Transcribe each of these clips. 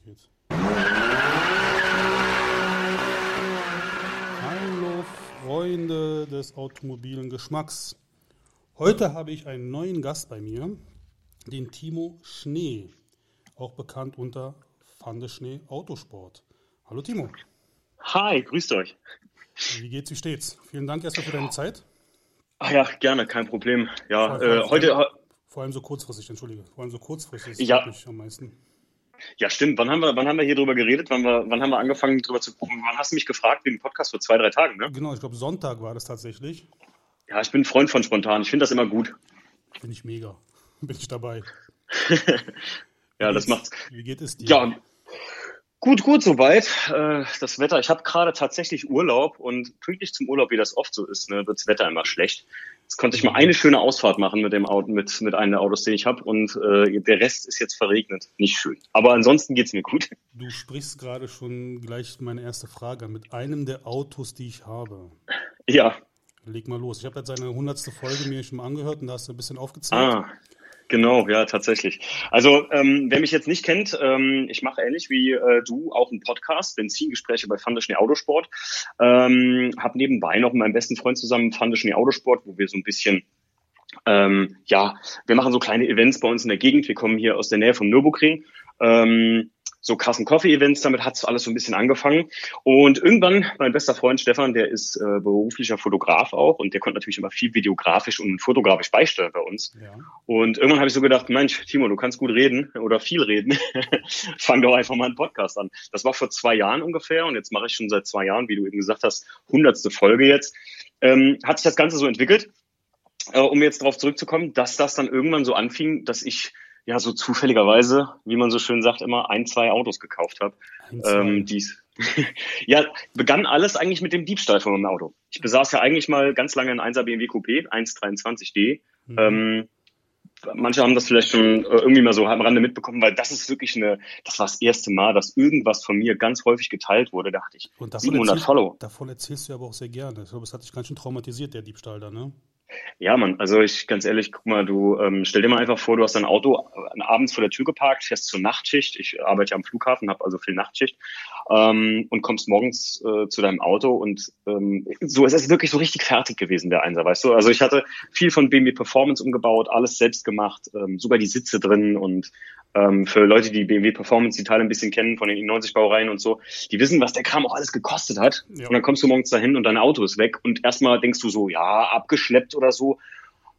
geht's. Hallo Freunde des automobilen Geschmacks. Heute habe ich einen neuen Gast bei mir, den Timo Schnee, auch bekannt unter Fande Schnee Autosport. Hallo Timo. Hi, grüßt euch. Wie geht's, wie steht's? Vielen Dank erstmal für deine Zeit. Ach ja, gerne, kein Problem. Ja, Vor allem- äh, heute, Vor allem so kurzfristig, entschuldige. Vor allem so kurzfristig. Das Ja. freut mich am meisten. Ja stimmt. Wann haben wir, wann haben wir hier drüber geredet? Wann, wir, wann haben wir angefangen drüber zu gucken? Wann hast du mich gefragt wegen Podcast vor zwei, drei Tagen, ne? Genau, ich glaube Sonntag war das tatsächlich. Ja, ich bin ein Freund von spontan. Ich finde das immer gut. Bin ich mega. Bin ich dabei. Ja, das macht's. Wie geht es dir? Ja, gut, gut soweit. Äh, das Wetter, ich habe gerade tatsächlich Urlaub und pünktlich zum Urlaub, wie das oft so ist, ne, wirds Wetter immer schlecht. Jetzt konnte ich mal eine schöne Ausfahrt machen mit dem Auto, mit, mit einem der Autos, den ich habe und äh, der Rest ist jetzt verregnet. Nicht schön. Aber ansonsten geht's mir gut. Du sprichst gerade schon gleich meine erste Frage mit einem der Autos, die ich habe. Ja, Leg mal los. Ich habe jetzt seine hundertste Folge mir schon mal angehört und da hast du ein bisschen aufgezählt. Ah, genau, ja, tatsächlich. Also, ähm, wer mich jetzt nicht kennt, ähm, ich mache ähnlich wie äh, du auch einen Podcast, Benzingespräche bei Fande Schnee Autosport. Ähm, habe nebenbei noch mit meinem besten Freund zusammen Fande Schnee Autosport, wo wir so ein bisschen ähm, ja, wir machen so kleine Events bei uns in der Gegend. Wir kommen hier aus der Nähe vom Nürburgring. Ähm, so Carson Coffee Events, damit hat alles so ein bisschen angefangen. Und irgendwann, mein bester Freund Stefan, der ist äh, beruflicher Fotograf auch und der konnte natürlich immer viel videografisch und fotografisch beisteuern bei uns. Ja. Und irgendwann habe ich so gedacht, Mensch, Timo, du kannst gut reden oder viel reden. Fang doch einfach mal einen Podcast an. Das war vor zwei Jahren ungefähr und jetzt mache ich schon seit zwei Jahren, wie du eben gesagt hast, hundertste Folge jetzt. Ähm, hat sich das Ganze so entwickelt, äh, um jetzt darauf zurückzukommen, dass das dann irgendwann so anfing, dass ich ja so zufälligerweise, wie man so schön sagt, immer ein, zwei Autos gekauft habe. Ein. Ähm, dies. ja, begann alles eigentlich mit dem Diebstahl von meinem Auto. Ich besaß ja eigentlich mal ganz lange einen 1er BMW Coupé, 123D. Mhm. Ähm, manche haben das vielleicht schon äh, irgendwie mal so am Rande mitbekommen, weil das ist wirklich eine, das war das erste Mal, dass irgendwas von mir ganz häufig geteilt wurde, dachte ich. und davon 700 erzählst, Follow. davon erzählst du aber auch sehr gerne. Ich glaube, es hat dich ganz schön traumatisiert, der Diebstahl da, ne? Ja, Mann, also ich ganz ehrlich, guck mal, du ähm, stell dir mal einfach vor, du hast dein Auto äh, abends vor der Tür geparkt, fährst zur Nachtschicht. Ich arbeite ja am Flughafen, habe also viel Nachtschicht ähm, und kommst morgens äh, zu deinem Auto und ähm, so es ist wirklich so richtig fertig gewesen der Einser, weißt du? Also ich hatte viel von BMW Performance umgebaut, alles selbst gemacht, ähm, sogar die Sitze drin und ähm, für Leute, die BMW Performance die Teile ein bisschen kennen von den i90 Baureihen und so, die wissen, was der Kram auch alles gekostet hat. Ja. Und dann kommst du morgens dahin und dein Auto ist weg und erstmal denkst du so, ja, abgeschleppt oder so.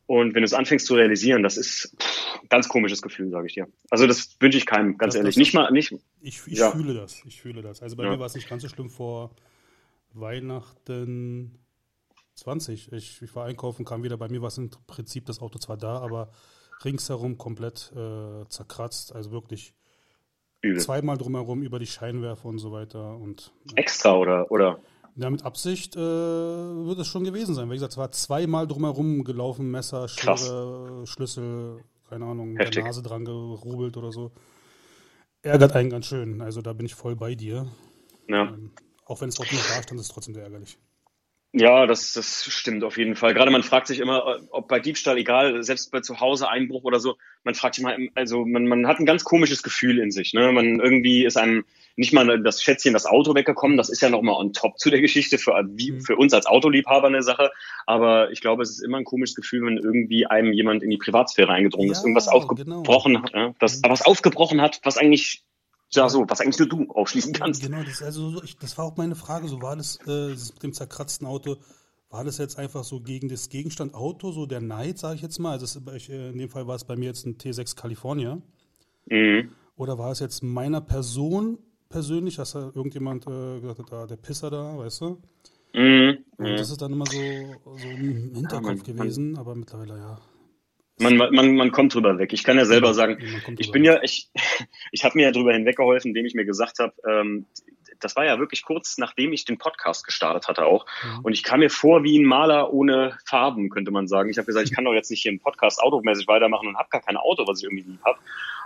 Und wenn du es anfängst zu realisieren, das ist pff, ein ganz komisches Gefühl, sage ich dir. Also das wünsche ich keinem, ganz Das- ehrlich. das- Nicht mal, nicht. Ich, ich Ja. fühle das. Ich fühle das. Also bei Ja. mir war es nicht ganz so schlimm vor Weihnachten 20. Ich, ich war einkaufen, kam wieder. Bei mir war es im Prinzip das Auto zwar da, aber ringsherum komplett äh, zerkratzt. Also wirklich Übel. zweimal drumherum über die Scheinwerfer und so weiter. Und Extra oder, oder. Ja, mit Absicht äh, wird es schon gewesen sein. Wie gesagt, es war zweimal drumherum gelaufen, Messer. Schere, Schlüssel, keine Ahnung, Heftig. der Nase dran gerubelt oder so. Ärgert einen ganz schön. Also da bin ich voll bei dir. Ja. Ähm, auch wenn es Auto noch da stand, ist es trotzdem sehr ärgerlich. Ja, das, das stimmt auf jeden Fall. Gerade man fragt sich immer, ob bei Diebstahl, egal, selbst bei zu Hause Einbruch oder so, man fragt sich mal, also man, man hat ein ganz komisches Gefühl in sich. Ne? Man irgendwie ist einem nicht mal das Schätzchen, das Auto weggekommen. Das ist ja nochmal on top zu der Geschichte für, wie, Mhm. für uns als Autoliebhaber eine Sache. Aber ich glaube, es ist immer ein komisches Gefühl, wenn irgendwie einem jemand in die Privatsphäre eingedrungen ist, Ja, irgendwas aufgebrochen hat, ja? das, aber was aufgebrochen hat, was eigentlich, ja so, was eigentlich nur du aufschließen kannst. Genau, das, ist also, so- ich, das war auch meine Frage. So war das, äh, das mit dem zerkratzten Auto, war das jetzt einfach so gegen das Gegenstand Auto, so der Neid, sage ich jetzt mal? Also ich, äh, in dem Fall war es bei mir jetzt ein T6 California. Mhm. Oder war es jetzt meiner Person persönlich, dass da irgendjemand äh, gesagt hat, ah, der Pisser da, weißt du? Mhm. Und das ist dann immer so, so im Hinterkopf man- man- gewesen, aber mittlerweile ja. Man, man, man kommt drüber weg. Ich kann ja selber sagen, Man ich bin ja, ich, ich habe mir ja drüber hinweggeholfen, indem ich mir gesagt habe, ähm, das war ja wirklich kurz nachdem ich den Podcast gestartet hatte auch. Mhm. Und ich kam mir vor wie ein Maler ohne Farben, könnte man sagen. Ich habe gesagt, ich kann doch jetzt nicht hier im Podcast automäßig weitermachen und habe gar kein Auto, was ich irgendwie lieb habe.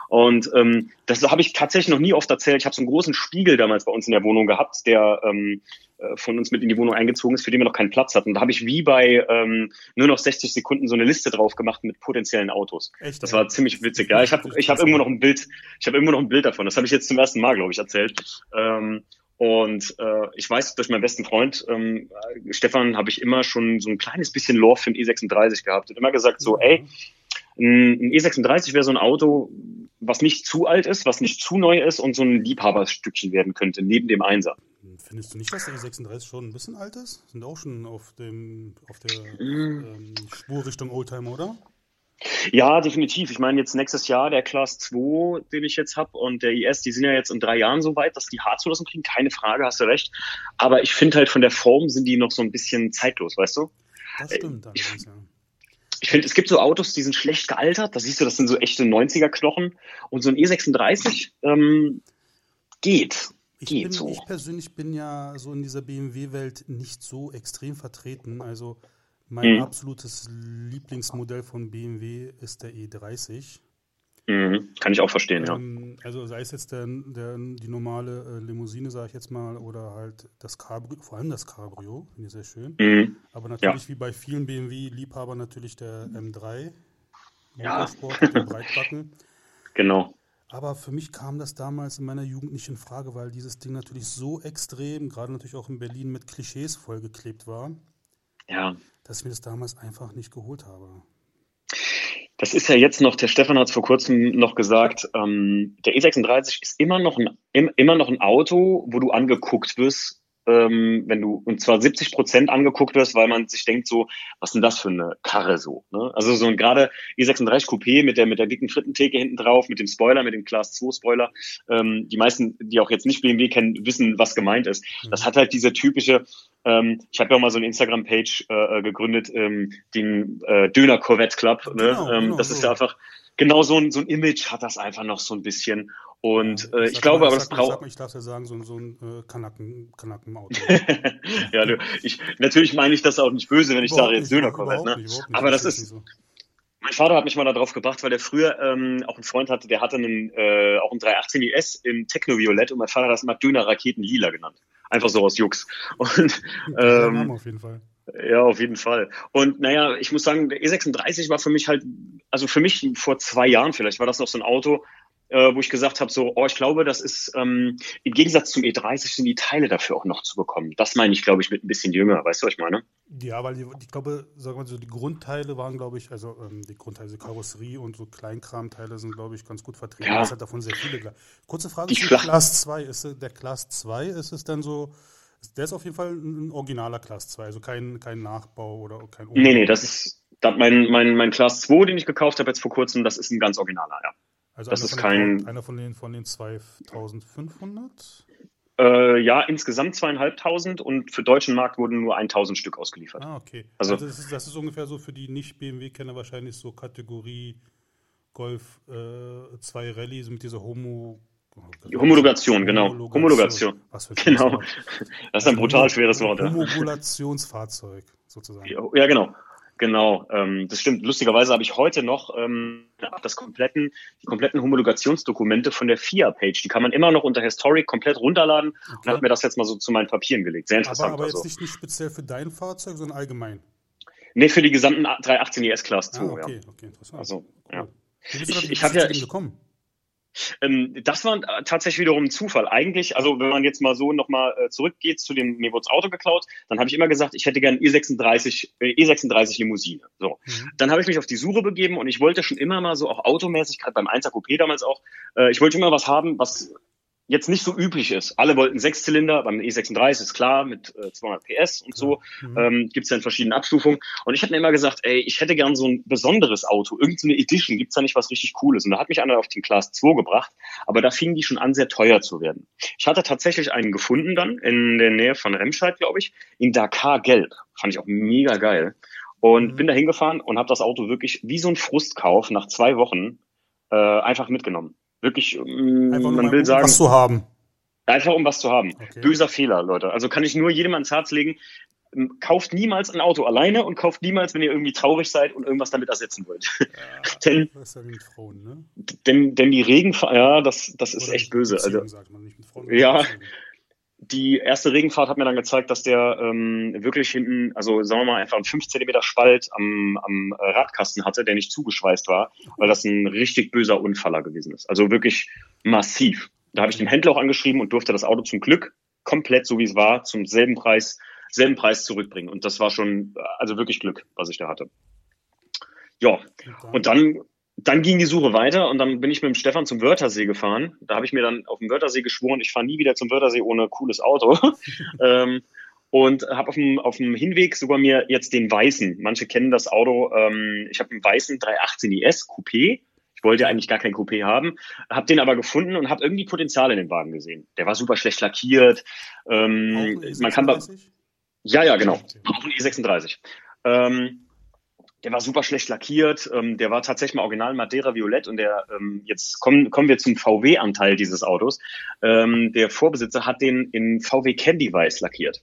Und ähm, das habe ich tatsächlich noch nie oft erzählt. Ich habe so einen großen Spiegel damals bei uns in der Wohnung gehabt, der ähm, äh, von uns mit in die Wohnung eingezogen ist, für den wir noch keinen Platz hatten. Da habe ich wie bei ähm, nur noch 60 Sekunden so eine Liste drauf gemacht mit potenziellen Autos. Echt, das war ziemlich witzig. Ja, ich habe ich hab irgendwo noch ein Bild, ich habe irgendwo noch ein Bild davon. Das habe ich jetzt zum ersten Mal, glaube ich, erzählt. Ähm, und äh, ich weiß, durch meinen besten Freund ähm, Stefan habe ich immer schon so ein kleines bisschen Lore für den E36 gehabt und immer gesagt so, ey, ein E36 wäre so ein Auto, was nicht zu alt ist, was nicht zu neu ist und so ein Liebhaberstückchen werden könnte, neben dem Einser. Findest du nicht, dass der E36 schon ein bisschen alt ist? Sind auch schon auf, dem, auf der mm. ähm, Spur Richtung Oldtimer, oder? Ja, definitiv. Ich meine, jetzt nächstes Jahr der Class 2, den ich jetzt habe, und der IS, die sind ja jetzt in drei Jahren so weit, dass die Haarzulassung kriegen. Keine Frage, hast du recht. Aber ich finde halt von der Form sind die noch so ein bisschen zeitlos, weißt du? Das stimmt. Äh, ich, ja. Ich finde, es gibt so Autos, die sind schlecht gealtert. Da siehst du, das sind so echte 90er-Knochen. Und so ein E36 ähm, geht. Ich, geht bin, so. ich persönlich bin ja so in dieser BMW-Welt nicht so extrem vertreten. Also mein mhm. absolutes Lieblingsmodell von BMW ist der E30. Mhm. Kann ich auch verstehen, ähm, ja. Also sei es jetzt der, der die normale äh, Limousine, sage ich jetzt mal, oder halt das Cabrio, vor allem das Cabrio, finde ich sehr schön. Mhm. Aber natürlich ja. wie bei vielen BMW-Liebhabern natürlich der M3 Motorsport ja. dem Breitbacken. Genau. Aber für mich kam das damals in meiner Jugend nicht in Frage, weil dieses Ding natürlich so extrem, gerade natürlich auch in Berlin, mit Klischees vollgeklebt war. Ja dass ich mir das damals einfach nicht geholt habe. Das ist ja jetzt noch, der Stefan hat es vor kurzem noch gesagt, ähm, der E36 ist immer noch, ein, immer noch ein Auto, wo du angeguckt wirst, ähm, wenn du, und zwar 70 Prozent angeguckt wirst, weil man sich denkt so, was denn das für eine Karre so? Ne? Also so ein gerade E36 Coupé mit der, mit der dicken Frittentheke hinten drauf, mit dem Spoiler, mit dem Class 2 Spoiler. Ähm, die meisten, die auch jetzt nicht BMW kennen, wissen, was gemeint ist. Mhm. Das hat halt diese typische, ähm, ich habe ja auch mal so eine Instagram-Page äh, gegründet, ähm, den äh, Döner Corvette Club. Ne? Genau, ähm, genau, das ist ja einfach, genau so ein, so ein Image hat das einfach noch so ein bisschen. Und äh, ich, ich glaube, mal, aber das braucht. Ich darf ja sagen, so, so ein äh, Kanaken, Kanakenauto. ja, du, ich, natürlich meine ich das auch nicht böse, wenn ich überhaupt sage, jetzt Döner-Corvette. Ne? aber das, das ist. So. Mein Vater hat mich mal darauf gebracht, weil er früher ähm, auch einen Freund hatte, der hatte einen, äh, auch einen 318 IS im Techno-Violett und mein Vater hat das immer Döner-Raketen-Lila genannt. Einfach so aus Jux. Und, ähm, auf jeden Fall. Ja, auf jeden Fall. Und naja, ich muss sagen, der E36 war für mich halt, also für mich vor zwei Jahren vielleicht war das noch so ein Auto, äh, wo ich gesagt habe, so, oh, ich glaube, das ist ähm, im Gegensatz zum E30 sind die Teile dafür auch noch zu bekommen. Das meine ich, glaube ich, mit ein bisschen jünger. Weißt du, was ich meine? Ja, weil die, ich glaube, sagen wir so, die Grundteile waren, glaube ich, also ähm, die Grundteile, die Karosserie und so Kleinkramteile sind, glaube ich, ganz gut vertreten. Ja. Es hat davon sehr viele. Kurze Frage: die Class 2 ist der Class 2 ist es dann so? Der ist auf jeden Fall ein originaler Class 2, also kein, kein Nachbau oder kein Umbau. Nee, nee, das ist mein, mein, mein Class 2, den ich gekauft habe jetzt vor kurzem, das ist ein ganz originaler, ja. Also das ist kein. Den, einer von den, von den 2500? Äh, ja, insgesamt zweieinhalbtausend und für deutschen Markt wurden nur 1000 Stück ausgeliefert. Ah, okay. Also, also das, ist, das, ist, ungefähr so für die Nicht-BMW-Kenner wahrscheinlich so Kategorie Golf 2 äh, Rallye mit dieser Homo. Homologation, genau. Homologation. Was für ein genau. Das ist ein brutal schweres Wort. Homologationsfahrzeug, sozusagen. Ja, genau. Genau, ähm, das stimmt. Lustigerweise habe ich heute noch ähm, das kompletten, die kompletten Homologationsdokumente von der FIA-Page. Die kann man immer noch unter Historic komplett runterladen okay. und habe mir das jetzt mal so zu meinen Papieren gelegt. Sehr interessant. Aber, aber jetzt also. nicht, nicht speziell für dein Fahrzeug, sondern allgemein. Nee, für die gesamten 318 ES Class 2. Ah, okay, ja. okay, interessant. Also, cool. ja. Ich, ich habe ja, ich, gekommen? Ähm, das war tatsächlich wiederum ein Zufall. Eigentlich, also wenn man jetzt mal so nochmal äh, zurückgeht zu dem, mir wurde Auto geklaut, dann habe ich immer gesagt, ich hätte gern E36, äh, E36 Limousine. So. Mhm. Dann habe ich mich auf die Suche begeben und ich wollte schon immer mal so auch automäßig, gerade beim 1er Coupé damals auch, äh, ich wollte immer was haben, was jetzt nicht so üblich ist. Alle wollten Sechszylinder, beim E36 ist klar, mit äh, 200 PS und so, mhm. ähm, gibt es ja in verschiedenen Abstufungen. Und ich hatte mir immer gesagt, ey, ich hätte gern so ein besonderes Auto, irgendeine Edition, gibt's da nicht was richtig Cooles? Und da hat mich einer auf den Class 2 gebracht, aber da fingen die schon an, sehr teuer zu werden. Ich hatte tatsächlich einen gefunden dann, in der Nähe von Remscheid, glaube ich, in Dakar Gelb. Fand ich auch mega geil. Und mhm. bin da hingefahren und habe das Auto wirklich wie so ein Frustkauf nach zwei Wochen äh, einfach mitgenommen. Wirklich, ähm, Einfach man will um sagen. Was zu haben. Einfach um was zu haben. Okay. Böser Fehler, Leute. Also kann ich nur jedem ans Herz legen. ähm, kauft niemals ein Auto alleine und kauft niemals, wenn ihr irgendwie traurig seid und irgendwas damit ersetzen wollt. Ja, denn, ja Frauen, ne? denn, denn die Regenfahrt, ja, das, das ist echt böse. Also, ja, die erste Regenfahrt hat mir dann gezeigt, dass der ähm, wirklich hinten, also sagen wir mal, einfach einen 5 cm Spalt am, am Radkasten hatte, der nicht zugeschweißt war, weil das ein richtig böser Unfaller gewesen ist. Also wirklich massiv. Da habe ich den Händler auch angeschrieben und durfte das Auto zum Glück komplett so wie es war, zum selben Preis, selben Preis zurückbringen. Und das war schon, also wirklich Glück, was ich da hatte. Ja, und dann dann ging die Suche weiter und dann bin ich mit dem Stefan zum Wörthersee gefahren. Da habe ich mir dann auf dem Wörthersee geschworen, ich fahre nie wieder zum Wörthersee ohne cooles Auto. ähm, und habe auf dem, auf dem Hinweg sogar mir jetzt den weißen, manche kennen das Auto, ähm, ich habe einen weißen 318 IS Coupé. Ich wollte ja eigentlich gar kein Coupé haben, habe den aber gefunden und habe irgendwie Potenzial in dem Wagen gesehen. Der war super schlecht lackiert. Ähm, man kann ja, ja, genau. Auch ein E36. Ähm, der war super schlecht lackiert, ähm, der war tatsächlich mal original Madeira Violett und der, ähm, jetzt kommen, kommen wir zum VW-Anteil dieses Autos. Ähm, der Vorbesitzer hat den in VW Candy Weiß lackiert.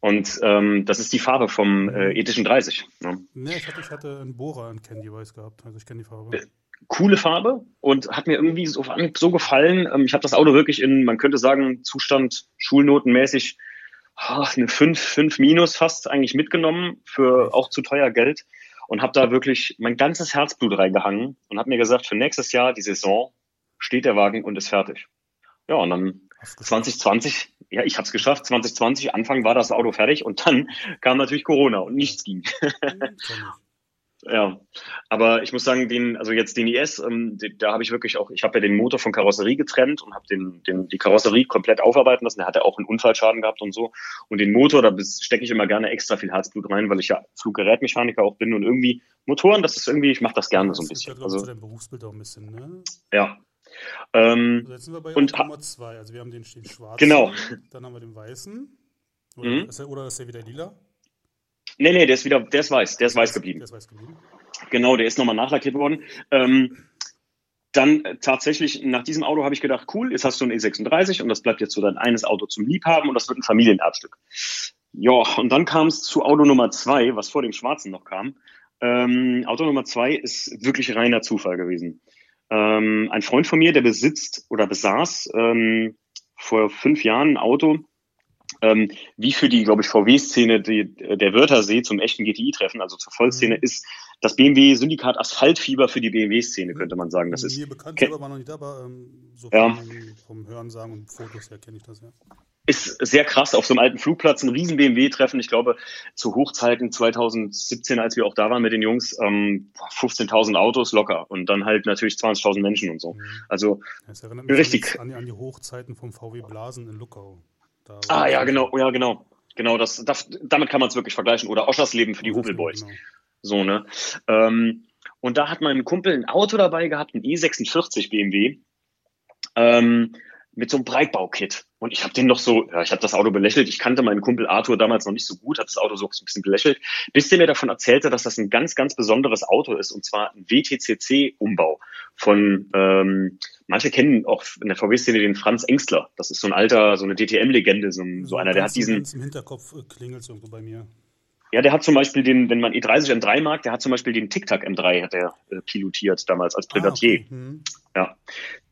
Und ähm, das ist die Farbe vom äh, ethischen 30. Ne? Nee, ich hatte, ich hatte einen Bohrer in Candy Weiß gehabt, also ich kenne die Farbe. Äh, coole Farbe und hat mir irgendwie so, so gefallen. Ähm, ich habe das Auto wirklich in, man könnte sagen, Zustand schulnotenmäßig ach, eine 5, 5 minus fast eigentlich mitgenommen für auch zu teuer Geld und habe da wirklich mein ganzes Herzblut reingehangen und habe mir gesagt, für nächstes Jahr die Saison steht der Wagen und ist fertig. Ja, und dann 2020, ja, ich habe es geschafft. 2020, Anfang war das Auto fertig und dann kam natürlich Corona und nichts ging. Ja, aber ich muss sagen, den, also jetzt den IS, ähm, den, da habe ich wirklich auch, ich habe ja den Motor von Karosserie getrennt und habe den, den, die Karosserie komplett aufarbeiten lassen. Der hatte auch einen Unfallschaden gehabt und so. Und den Motor, da stecke ich immer gerne extra viel Herzblut rein, weil ich ja Fluggerätmechaniker auch bin und irgendwie Motoren, das ist irgendwie, ich mache das gerne so ein bisschen. Das ja, also, dein Berufsbild auch ein bisschen, ne? Ja. Ähm, also jetzt sind wir bei und, Nummer zwei. Also wir haben den, den schwarzen, genau. dann haben wir den weißen. Oder, mhm. ist, der, oder ist der wieder lila? Nee, nee, der ist wieder, der ist weiß, der ist weiß geblieben. Der ist weiß geblieben. Genau, der ist nochmal nachlackiert worden. Ähm, dann äh, tatsächlich nach diesem Auto habe ich gedacht, cool, jetzt hast du ein E36 und das bleibt jetzt so dein eines Auto zum Liebhaben und das wird ein Familienerbstück. Ja, und dann kam es zu Auto Nummer zwei, was vor dem Schwarzen noch kam. Ähm, Auto Nummer zwei ist wirklich reiner Zufall gewesen. Ähm, ein Freund von mir, der besitzt oder besaß ähm, vor fünf Jahren ein Auto, ähm, wie für die, glaube ich, VW-Szene der Wörthersee zum echten GTI-Treffen, also zur Vollszene, mhm. ist das BMW-Syndikat Asphaltfieber für die BMW-Szene, könnte man sagen. Das Mir ist mir bekannt, selber war noch nicht da, aber ähm, so ja. vom, vom Hörensagen und Fotos her kenne ich das ja. Ist sehr krass auf so einem alten Flugplatz, ein riesen BMW-Treffen. Ich glaube, zu Hochzeiten 2017, als wir auch da waren mit den Jungs, ähm, 15.000 Autos locker und dann halt natürlich 20.000 Menschen und so. Mhm. Also das erinnert mich richtig. An, an die Hochzeiten vom VW Blasen in Luckau. Ah ja, genau, ja genau. Genau, das, das damit kann man es wirklich vergleichen. Oder Oschersleben für die Opel Boys. Genau. So, ne? Ähm, und da hat mein Kumpel ein Auto dabei gehabt, ein E46 BMW, ähm, mit so einem Breitbaukit. Und ich habe den noch so, ja, ich habe das Auto belächelt. Ich kannte meinen Kumpel Arthur damals noch nicht so gut, habe das Auto so ein bisschen belächelt, bis der mir davon erzählte, dass das ein ganz, ganz besonderes Auto ist, und zwar ein WTCC-Umbau von, ähm, manche kennen auch in der VW-Szene den Franz Engstler. Das ist so ein alter, so eine DTM-Legende, so, so, einer, der hat diesen... Ganz Im Hinterkopf äh, klingelt irgendwo bei mir. Ja, der hat zum Beispiel den, wenn man E30 M3 mag, der hat zum Beispiel den Tic-Tac M3 hat er äh, pilotiert damals als Privatier. Ah, okay. hm. Ja.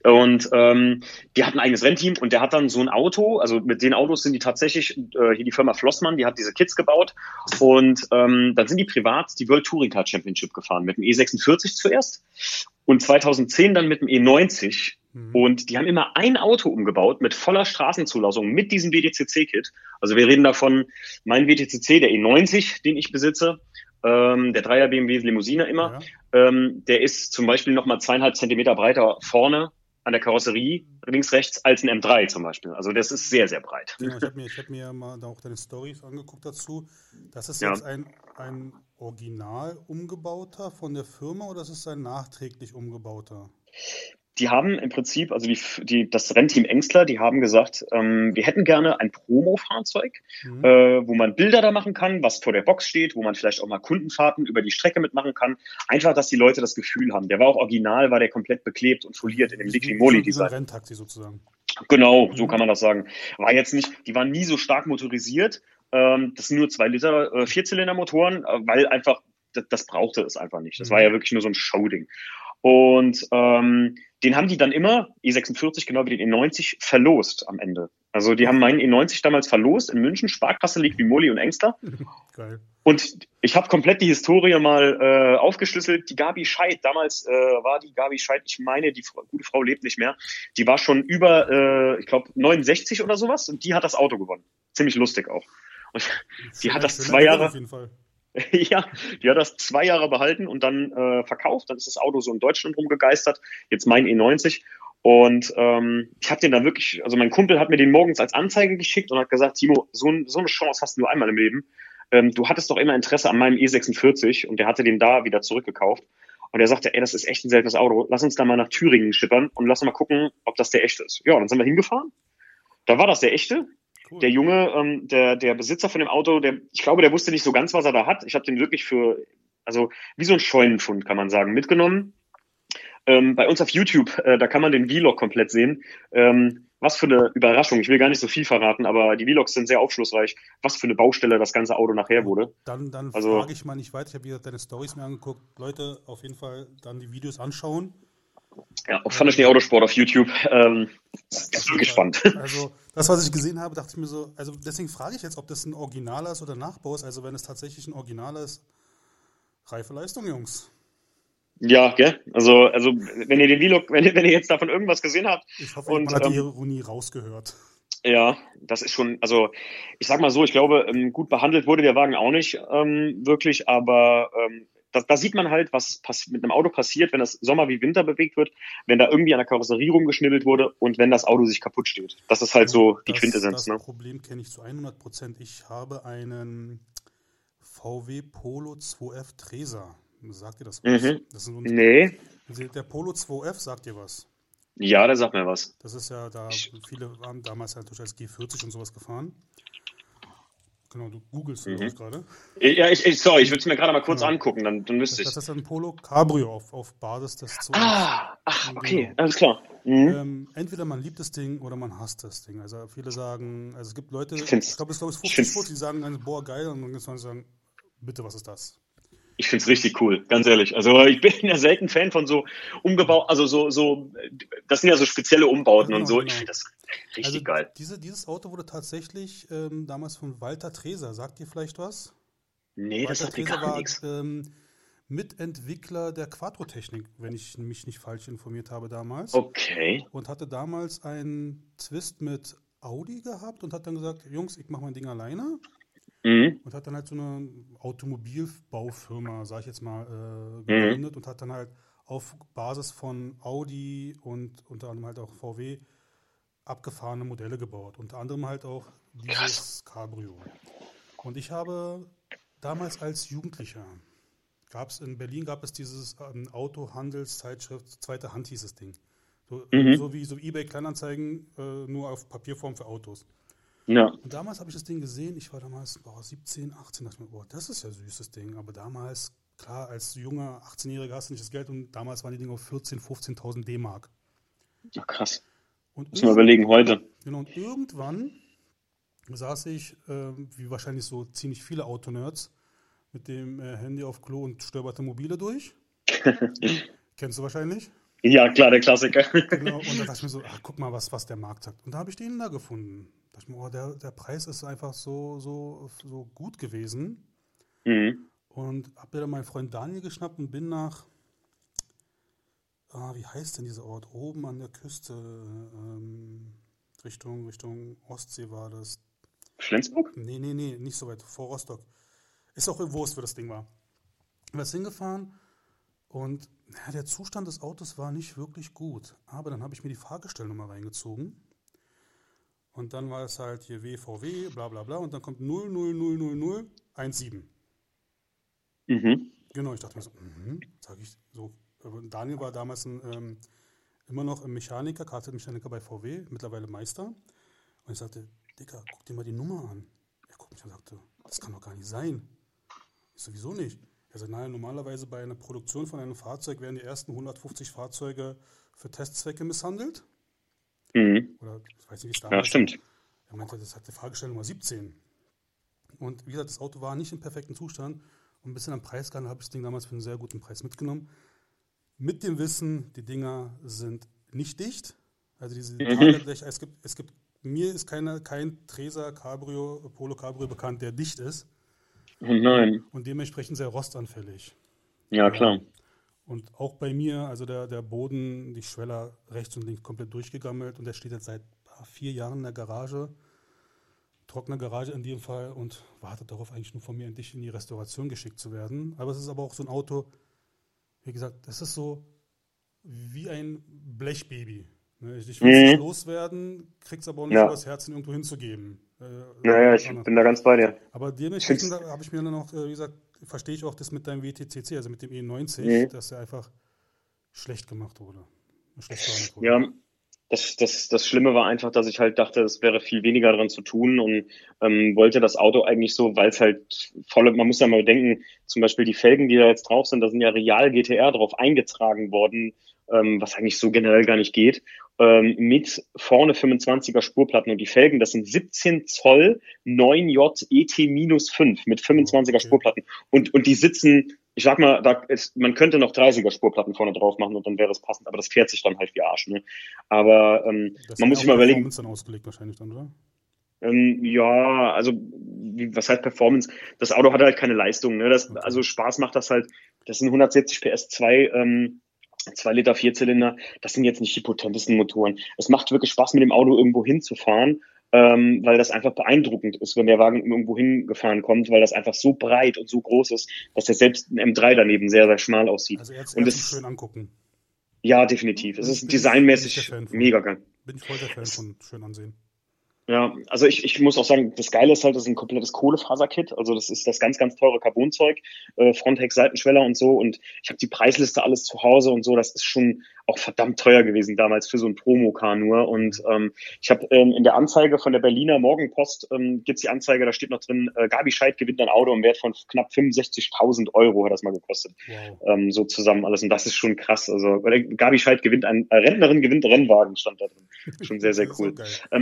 Und ähm, die hat ein eigenes Rennteam und der hat dann so ein Auto, also mit den Autos sind die tatsächlich, äh, hier die Firma Flossmann, die hat diese Kits gebaut und ähm, dann sind die privat die World Touring Car Championship gefahren, mit dem E46 zuerst und 2010 dann mit dem E90 Mhm. Und die haben immer ein Auto umgebaut mit voller Straßenzulassung mit diesem WTCC-Kit. Also wir reden davon, mein WTCC, der E90, den ich besitze, ähm, der Dreier BMW Limousine immer, ja. ähm, der ist zum Beispiel nochmal zweieinhalb Zentimeter breiter vorne an der Karosserie links, rechts als ein M3 zum Beispiel. Also das ist sehr, sehr breit. Ja, ich habe mir, hab mir mal auch deine Stories angeguckt dazu. Das ist ja. jetzt ein, ein original umgebauter von der Firma oder ist es ein nachträglich umgebauter? Die haben im Prinzip, also die, die, das Rennteam Engstler, die haben gesagt, ähm, wir hätten gerne ein Promo-Fahrzeug, mhm. äh, wo man Bilder da machen kann, was vor der Box steht, wo man vielleicht auch mal Kundenfahrten über die Strecke mitmachen kann. Einfach, dass die Leute das Gefühl haben. Der war auch original, war der komplett beklebt und foliert in dem Liquimoli-Design. Renntaxi sozusagen. Genau, so mhm. kann man das sagen. War jetzt nicht, die waren nie so stark motorisiert, Ähm, das sind nur zwei Liter äh, Vierzylinder-Motoren, äh, weil einfach das, das brauchte es einfach nicht. Das war ja wirklich nur so ein Showding. Und ähm, den haben die dann immer, E46 genau wie den E90, verlost am Ende. Also die haben meinen E90 damals verlost in München, Sparkasse liegt wie Molly und Engster. Geil. Und ich habe komplett die Historie mal äh, aufgeschlüsselt. Die Gabi Scheid, damals äh, war die Gabi Scheid, ich meine, die Frau, gute Frau lebt nicht mehr. Die war schon über, äh, ich glaube, 69 oder sowas und die hat das Auto gewonnen. Ziemlich lustig auch. Und die hat das zwei Jahre. Ja, die hat das zwei Jahre behalten und dann äh, verkauft. Dann ist das Auto so in Deutschland rumgegeistert. Jetzt mein E90. Und ähm, ich habe den dann wirklich, also mein Kumpel hat mir den morgens als Anzeige geschickt und hat gesagt, Timo, so, so eine Chance hast du nur einmal im Leben. Ähm, du hattest doch immer Interesse an meinem E46 und der hatte den da wieder zurückgekauft. Und er sagte, ey, das ist echt ein seltenes Auto. Lass uns da mal nach Thüringen schippern und lass mal gucken, ob das der echte ist. Ja, dann sind wir hingefahren. Da war das der echte. Cool. Der Junge, ähm, der, der Besitzer von dem Auto, der, ich glaube, der wusste nicht so ganz, was er da hat. Ich habe den wirklich für, also wie so ein Scheunenfund, kann man sagen, mitgenommen. Ähm, bei uns auf YouTube, äh, da kann man den Vlog komplett sehen. Ähm, was für eine Überraschung. Ich will gar nicht so viel verraten, aber die Vlogs sind sehr aufschlussreich. Was für eine Baustelle das ganze Auto nachher wurde. Dann, dann also, frage ich mal nicht weiter. Ich habe wieder deine Stories mir angeguckt. Leute, auf jeden Fall dann die Videos anschauen. Ja, ich den Autosport auf YouTube. Ähm, wirklich spannend. Also, das, was ich gesehen habe, dachte ich mir so, also deswegen frage ich jetzt, ob das ein Originaler ist oder Nachbau ist. Also, wenn es tatsächlich ein Originaler ist, reife Leistung, Jungs. Ja, gell? Also, also wenn ihr den Vlog, wenn ihr, wenn ihr jetzt davon irgendwas gesehen habt. Ich hoffe, und, man hat die ähm, Ironie rausgehört. Ja, das ist schon, also ich sag mal so, ich glaube, ähm, gut behandelt wurde der Wagen auch nicht ähm, wirklich, aber ähm, da, da sieht man halt, was mit einem Auto passiert, wenn das Sommer wie Winter bewegt wird, wenn da irgendwie an der Karosserie rumgeschnibbelt wurde und wenn das Auto sich kaputt steht. Das ist halt so die das, Quintessenz. Das ne? Problem kenne ich zu 100 Prozent. Ich habe einen VW Polo 2F Tresa. Sagt ihr das was? Mhm. Das ein, nee. Der Polo 2F sagt dir was? Ja, der sagt mir was. Das ist ja da, viele waren damals natürlich als G40 und sowas gefahren. Genau, du googelst mhm. das gerade. Ja, ich, ich, sorry, ich würde es mir gerade mal kurz genau. angucken, dann, dann wüsste ich. Das ist ein Polo Cabrio auf, auf Basis des Zoos. Ah, ach, okay, genau. alles klar. Mhm. Ähm, entweder man liebt das Ding oder man hasst das Ding. Also viele sagen, also es gibt Leute, ich, ich glaube, es ist 50 Fotos, die sagen, boah, geil, und dann sagen, bitte, was ist das? Ich finde es richtig cool, ganz ehrlich. Also ich bin ja selten Fan von so umgebaut, also so, so, das sind ja so spezielle Umbauten genau, und so. Genau. Ich finde das richtig also geil. Diese, dieses Auto wurde tatsächlich ähm, damals von Walter Treser. Sagt ihr vielleicht was? Nee, Walter das sagt Treser gar nichts. Ähm, Mitentwickler der Quadrotechnik, wenn ich mich nicht falsch informiert habe damals. Okay. Und hatte damals einen Twist mit Audi gehabt und hat dann gesagt, Jungs, ich mache mein Ding alleine. Mhm. Und hat dann halt so eine Automobilbaufirma, sag ich jetzt mal, äh, gegründet mhm. und hat dann halt auf Basis von Audi und unter anderem halt auch VW abgefahrene Modelle gebaut. Unter anderem halt auch dieses Krass. Cabrio. Und ich habe damals als Jugendlicher, gab es in Berlin gab es dieses ähm, Autohandelszeitschrift, zweite Hand hieß das Ding. So, mhm. so wie so eBay Kleinanzeigen, äh, nur auf Papierform für Autos. Ja. Und damals habe ich das Ding gesehen, ich war damals boah, 17, 18, dachte mir, boah, das ist ja süßes Ding. Aber damals, klar, als junger 18-Jähriger hast du nicht das Geld und damals waren die Dinge auf 14.000, 15.000 D-Mark. Ja, krass. Und Muss man überlegen, heute. Genau, und irgendwann saß ich, äh, wie wahrscheinlich so ziemlich viele Autonerds, mit dem äh, Handy auf Klo und stöberte Mobile durch. Kennst du wahrscheinlich? Ja, klar, der Klassiker. genau, und da dachte ich mir so, ach, guck mal, was, was der Markt sagt. Und da habe ich den da gefunden der, der Preis ist einfach so, so, so gut gewesen. Mhm. Und habe dann meinen Freund Daniel geschnappt und bin nach, ah, wie heißt denn dieser Ort? Oben an der Küste, ähm, Richtung, Richtung Ostsee war das. Flensburg? Nee, nee, nee, nicht so weit, vor Rostock. Ist auch Wurst, wo das Ding war. Wir sind hingefahren und ja, der Zustand des Autos war nicht wirklich gut. Aber dann habe ich mir die Fahrgestellnummer reingezogen und dann war es halt hier WVW, bla bla bla. Und dann kommt 0000017. Mhm. Genau, ich dachte mir so, mhm, sag ich so. Daniel war damals ein, ähm, immer noch ein Mechaniker, Kfz-Mechaniker bei VW, mittlerweile Meister. Und ich sagte, Dicker, guck dir mal die Nummer an. Er guckt mich und sagte, das kann doch gar nicht sein. Ich sowieso nicht. Er sagt, nein, normalerweise bei einer Produktion von einem Fahrzeug werden die ersten 150 Fahrzeuge für Testzwecke misshandelt. Mhm. Oder ich weiß nicht, wie es da Ja, stimmt. Er meinte, das hat die Fragestellung Nummer 17. Und wie gesagt, das Auto war nicht im perfekten Zustand. Und ein bisschen am Preis gehandelt habe ich das Ding damals für einen sehr guten Preis mitgenommen. Mit dem Wissen, die Dinger sind nicht dicht. Also diese mhm. es gibt, es gibt, mir ist keine, kein Treser Cabrio, Polo Cabrio bekannt, der dicht ist. Nein. Und dementsprechend sehr rostanfällig. Ja, klar. Und auch bei mir, also der, der Boden, die Schweller rechts und links komplett durchgegammelt und der steht jetzt seit vier Jahren in der Garage trockene Garage in dem Fall und wartet darauf, eigentlich nur von mir endlich in die Restauration geschickt zu werden. Aber es ist aber auch so ein Auto, wie gesagt, das ist so wie ein Blechbaby. Ne? Ich will es mhm. loswerden, krieg's aber auch nicht ja. übers Herz, ihn irgendwo hinzugeben. Äh, naja, ich bin da ganz bei dir. Aber dementsprechend habe ich mir dann noch, äh, wie gesagt, verstehe ich auch das mit deinem WTCC, also mit dem E90, mhm. dass er einfach schlecht gemacht wurde. Schlecht wurde. Ja, das, das, das Schlimme war einfach, dass ich halt dachte, es wäre viel weniger dran zu tun und ähm, wollte das Auto eigentlich so, weil es halt volle, man muss ja mal denken, zum Beispiel die Felgen, die da jetzt drauf sind, da sind ja Real GTR drauf eingetragen worden, ähm, was eigentlich so generell gar nicht geht, ähm, mit vorne 25er Spurplatten und die Felgen, das sind 17 Zoll 9J ET-5 mit 25er okay. Spurplatten und, und die sitzen ich sag mal, da ist, man könnte noch 30er Spurplatten vorne drauf machen und dann wäre es passend, aber das fährt sich dann halt wie Arsch. Ne? Aber ähm, man muss sich mal überlegen. Performance dann ausgelegt wahrscheinlich dann, oder? Ähm, ja, also wie, was heißt Performance? Das Auto hat halt keine Leistung. Ne? Das. Also Spaß macht das halt. Das sind 170 PS 2 ähm, 2 Liter Vierzylinder. Das sind jetzt nicht die potentesten Motoren. Es macht wirklich Spaß, mit dem Auto irgendwo hinzufahren ähm, weil das einfach beeindruckend ist, wenn der Wagen irgendwo hingefahren kommt, weil das einfach so breit und so groß ist, dass der selbst ein M3 daneben sehr, sehr schmal aussieht. Also jetzt und es schön angucken. Ja, definitiv. Es ist designmäßig mega geil. Bin ich voll der Fan von schön ansehen. Ja, also ich, ich muss auch sagen, das Geile ist halt, das ist ein komplettes Kohlefaserkit. Also das ist das ganz, ganz teure Carbonzeug, äh, Frontheck, Seitenschweller und so. Und ich habe die Preisliste alles zu Hause und so. Das ist schon auch verdammt teuer gewesen damals für so ein Promocar nur. Und ähm, ich habe ähm, in der Anzeige von der Berliner Morgenpost ähm, gibt die Anzeige, da steht noch drin, äh, Gabi Scheid gewinnt ein Auto im Wert von knapp 65.000 Euro, hat das mal gekostet. Wow. Ähm, so zusammen alles. Und das ist schon krass. Also Gabi Scheid gewinnt ein, äh, Rentnerin gewinnt Rennwagen, stand da drin. Schon sehr, sehr cool. So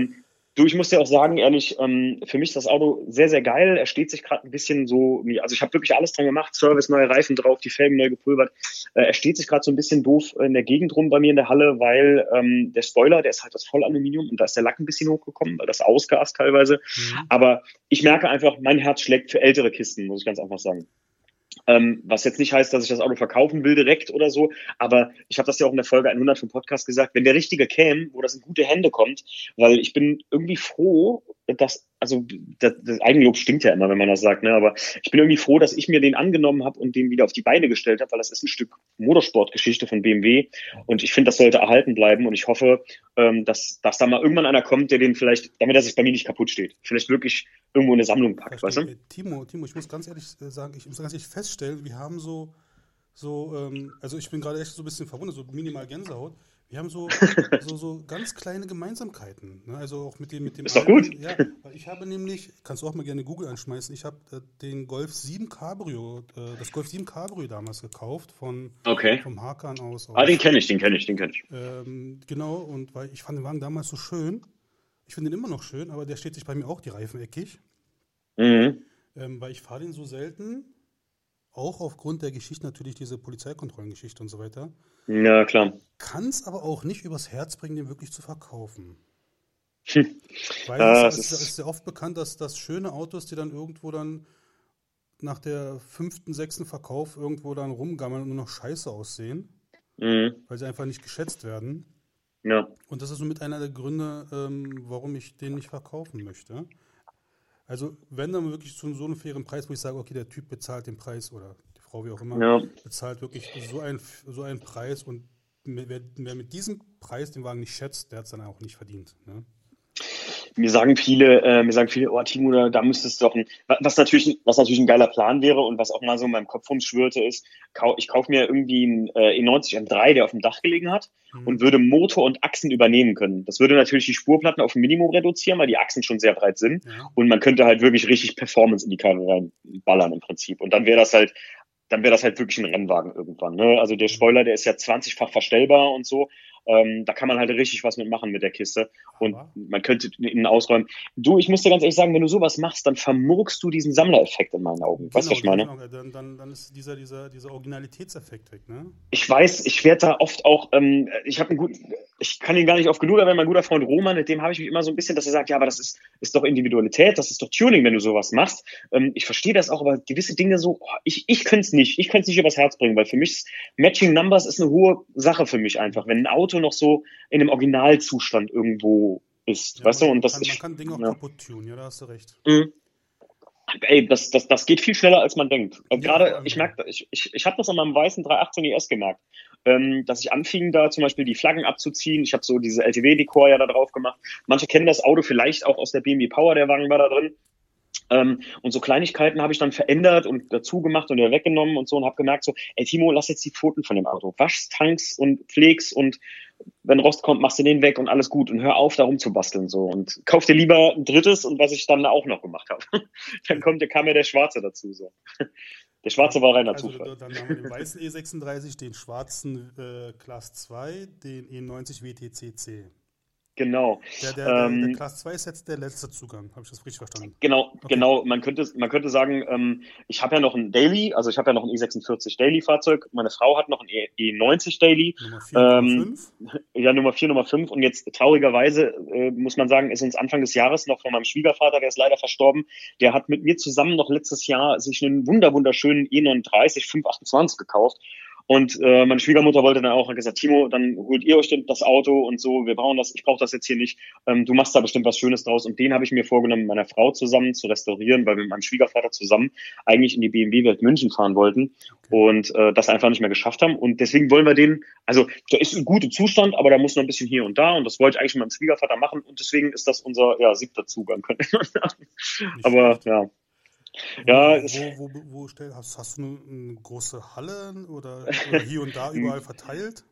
Du, ich muss dir auch sagen, ehrlich, ähm, für mich ist das Auto sehr, sehr geil. Er steht sich gerade ein bisschen so, also ich habe wirklich alles dran gemacht, Service, neue Reifen drauf, die Felgen neu gepulvert. Äh, er steht sich gerade so ein bisschen doof in der Gegend rum bei mir in der Halle, weil ähm, der Spoiler, der ist halt das Vollaluminium und da ist der Lack ein bisschen hochgekommen, weil das Ausgas teilweise. Mhm. Aber ich merke einfach, mein Herz schlägt für ältere Kisten, muss ich ganz einfach sagen. Ähm, was jetzt nicht heißt, dass ich das Auto verkaufen will direkt oder so, aber ich habe das ja auch in der Folge 100 vom Podcast gesagt, wenn der richtige käme, wo das in gute Hände kommt, weil ich bin irgendwie froh, dass also das, das Eigenlob stimmt ja immer, wenn man das sagt, ne? aber ich bin irgendwie froh, dass ich mir den angenommen habe und den wieder auf die Beine gestellt habe, weil das ist ein Stück Motorsportgeschichte von BMW und ich finde, das sollte erhalten bleiben und ich hoffe, ähm, dass, dass da mal irgendwann einer kommt, der den vielleicht, damit er sich bei mir nicht kaputt steht, vielleicht wirklich irgendwo in eine Sammlung packt, weißt du? Timo, Timo, ich muss ganz ehrlich äh, sagen, ich muss ganz ehrlich feststellen, wir haben so, so ähm, also ich bin gerade echt so ein bisschen verwundert, so minimal Gänsehaut wir haben so, so, so ganz kleine Gemeinsamkeiten. Ne? Also auch mit dem, mit dem. Ist doch gut. Ja, ich habe nämlich, kannst du auch mal gerne Google anschmeißen, ich habe äh, den Golf 7 Cabrio, äh, das Golf 7 Cabrio damals gekauft von okay. vom Hakan aus. Ah, den kenne ich, den kenne ich, den kenne ich. Ähm, genau, und weil ich fand den Wagen damals so schön. Ich finde den immer noch schön, aber der steht sich bei mir auch die Reifen eckig. Mhm. Ähm, weil ich fahre den so selten auch aufgrund der Geschichte natürlich diese Polizeikontrollengeschichte und so weiter. Ja, klar. Kann es aber auch nicht übers Herz bringen, den wirklich zu verkaufen. Hm. Weil ah, es, ist, es ist sehr oft bekannt, dass, dass schöne Autos, die dann irgendwo dann nach der fünften, sechsten Verkauf irgendwo dann rumgammeln und nur noch scheiße aussehen, mhm. weil sie einfach nicht geschätzt werden. Ja. Und das ist somit einer der Gründe, ähm, warum ich den nicht verkaufen möchte. Also wenn dann wirklich zu so einem fairen Preis, wo ich sage, okay, der Typ bezahlt den Preis oder die Frau, wie auch immer, ja. bezahlt wirklich so, ein, so einen Preis und wer, wer, mit diesem Preis den Wagen nicht schätzt, der hat es dann auch nicht verdient. Ne? Mir sagen viele, äh, mir sagen viele, oh Timo, da, da müsstest du doch ein, was natürlich, was natürlich ein geiler Plan wäre und was auch mal so in meinem Kopf rumschwirrte, ist, ich kaufe mir irgendwie einen äh, E90 M3, der auf dem Dach gelegen hat mhm. und würde Motor und Achsen übernehmen können. Das würde natürlich die Spurplatten auf ein Minimum reduzieren, weil die Achsen schon sehr breit sind ja. und man könnte halt wirklich richtig Performance in die Karre reinballern im Prinzip. Und dann wäre das halt dann wäre das halt wirklich ein Rennwagen irgendwann. Ne? Also der Spoiler, der ist ja 20-fach verstellbar und so. Ähm, da kann man halt richtig was mitmachen mit der Kiste und man könnte ihn ausräumen. Du, ich muss dir ganz ehrlich sagen, wenn du sowas machst, dann vermurkst du diesen Sammlereffekt in meinen Augen. Weißt du, was ich genau, meine? Genau, dann, dann, dann ist dieser, dieser, dieser Originalitätseffekt weg, ne? Ich weiß, ich werde da oft auch, ähm, ich habe einen guten, ich kann ihn gar nicht oft genug erwähnen, mein guter Freund Roman, mit dem habe ich mich immer so ein bisschen, dass er sagt, ja, aber das ist, ist doch Individualität, das ist doch Tuning, wenn du sowas machst. Ähm, ich verstehe das auch, aber gewisse Dinge so, oh, ich, ich könnte es nicht, ich könnte es nicht übers Herz bringen, weil für mich ist, Matching Numbers ist eine hohe Sache für mich einfach, wenn ein Auto noch so in einem Originalzustand irgendwo ist, Ja, weißt du, man und das kann, ist, man kann Dinge auch ja. kaputt tunen, ja, da hast du recht. Mhm. Ey, das, das, das geht viel schneller, als man denkt. Ja, Gerade, ich merke, ich, ich, ich habe das an meinem weißen 318 ES gemerkt, ähm, dass ich anfing, da zum Beispiel die Flaggen abzuziehen. Ich habe so diese LTW-Dekor ja da drauf gemacht. Manche kennen das Auto vielleicht auch aus der BMW Power, der Wagen war da drin. Ähm, und so Kleinigkeiten habe ich dann verändert und dazu gemacht und wieder weggenommen und so und habe gemerkt so, ey Timo, lass jetzt die Pfoten von dem Auto. Wasch's, Tanks und pflegst und wenn Rost kommt, machst du den weg und alles gut und hör auf, da rumzubasteln so und kauf dir lieber ein drittes und was ich dann auch noch gemacht habe. dann kommt, der kam ja der Schwarze dazu so. Der Schwarze war reiner Also Zufall. dann haben wir den weißen E36, den schwarzen äh, Class 2, den E90 WTCC. Genau. Der, der, Ähm, der Class 2 ist jetzt der letzte Zugang. Habe ich das richtig verstanden? Genau, Okay. genau. Man könnte, man könnte sagen, ähm, ich habe ja noch ein Daily, also ich habe ja noch ein E46 Daily Fahrzeug. Meine Frau hat noch ein E- E90 Daily. Nummer Ähm, 4,5. Ja, Nummer vier, Nummer fünf. Und jetzt traurigerweise äh, muss man sagen, ist uns Anfang des Jahres noch von meinem Schwiegervater, der ist leider verstorben. Der hat mit mir zusammen noch letztes Jahr sich einen wunder wunderschönen E39 528 gekauft. Und äh, meine Schwiegermutter wollte dann auch, hat gesagt, Timo, dann holt ihr euch denn das Auto und so, wir brauchen das, ich brauche das jetzt hier nicht. Ähm, du machst da bestimmt was Schönes draus. Und den habe ich mir vorgenommen, mit meiner Frau zusammen zu restaurieren, weil wir mit meinem Schwiegervater zusammen eigentlich in die BMW-Welt München fahren wollten und äh, das einfach nicht mehr geschafft haben. Und deswegen wollen wir den, also der ist in gutem Zustand, aber da muss noch ein bisschen hier und da. Und das wollte ich eigentlich mit meinem Schwiegervater machen. Und deswegen ist das unser ja, siebter Zugang, könnte man sagen. Nicht Aber schlecht. Ja. Wo, wo, wo, wo hast, hast du eine, große Halle oder, oder hier und da überall verteilt?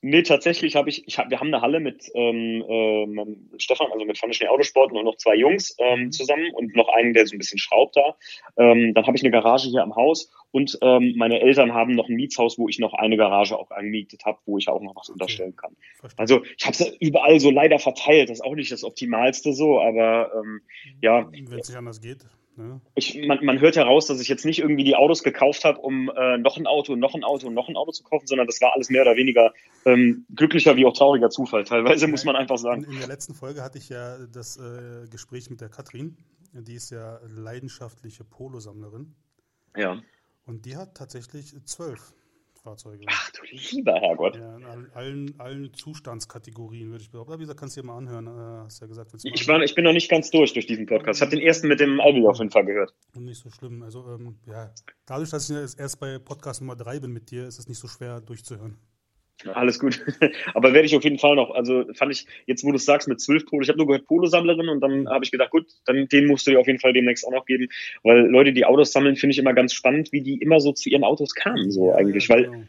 Nee, tatsächlich habe ich, ich hab, wir haben eine Halle mit ähm, äh, Stefan, also mit Fandeschnee Autosport und noch zwei Jungs ähm, zusammen und noch einen, der so ein bisschen schraubt da. Ähm, dann habe ich eine Garage hier am Haus und ähm, meine Eltern haben noch ein Mietshaus, wo ich noch eine Garage auch angemietet habe, wo ich auch noch was unterstellen kann. Verstehe. Also ich habe es überall so leider verteilt. Das ist auch nicht das Optimalste so, aber ähm, ja, Wenn es nicht anders geht. Ne? ich, man, man hört heraus, dass ich jetzt nicht irgendwie die Autos gekauft habe, um äh, noch ein Auto, noch ein Auto und noch ein Auto zu kaufen, sondern das war alles mehr oder weniger ähm, glücklicher wie auch trauriger Zufall. Teilweise muss man einfach In, sagen. in der letzten Folge hatte ich ja das äh, Gespräch mit der Katrin. Die ist ja leidenschaftliche Polosammlerin. Ja. Und die hat tatsächlich zwölf Fahrzeuge. Ach du lieber Herrgott. Ja, in allen, allen, Zustandskategorien würde ich behaupten. Aber wie gesagt, kannst du dir mal anhören. Äh, hast ja gesagt, Ich, war, ich bin noch nicht ganz durch durch diesen Podcast. Ich habe den ersten mit dem Albi auf jeden Fall gehört. Und nicht so schlimm. Also, ähm, ja, dadurch, dass ich jetzt erst bei Podcast Nummer 3 bin mit dir, ist es nicht so schwer durchzuhören. Alles gut. Aber werde ich auf jeden Fall noch. Also fand ich, jetzt wo du es sagst mit zwölf Polo, ich habe nur gehört Polo-Sammlerin und dann habe ich gedacht, gut, dann den musst du dir auf jeden Fall demnächst auch noch geben. Weil Leute, die Autos sammeln, finde ich immer ganz spannend, wie die immer so zu ihren Autos kamen, so Ja, eigentlich. ja, Weil genau.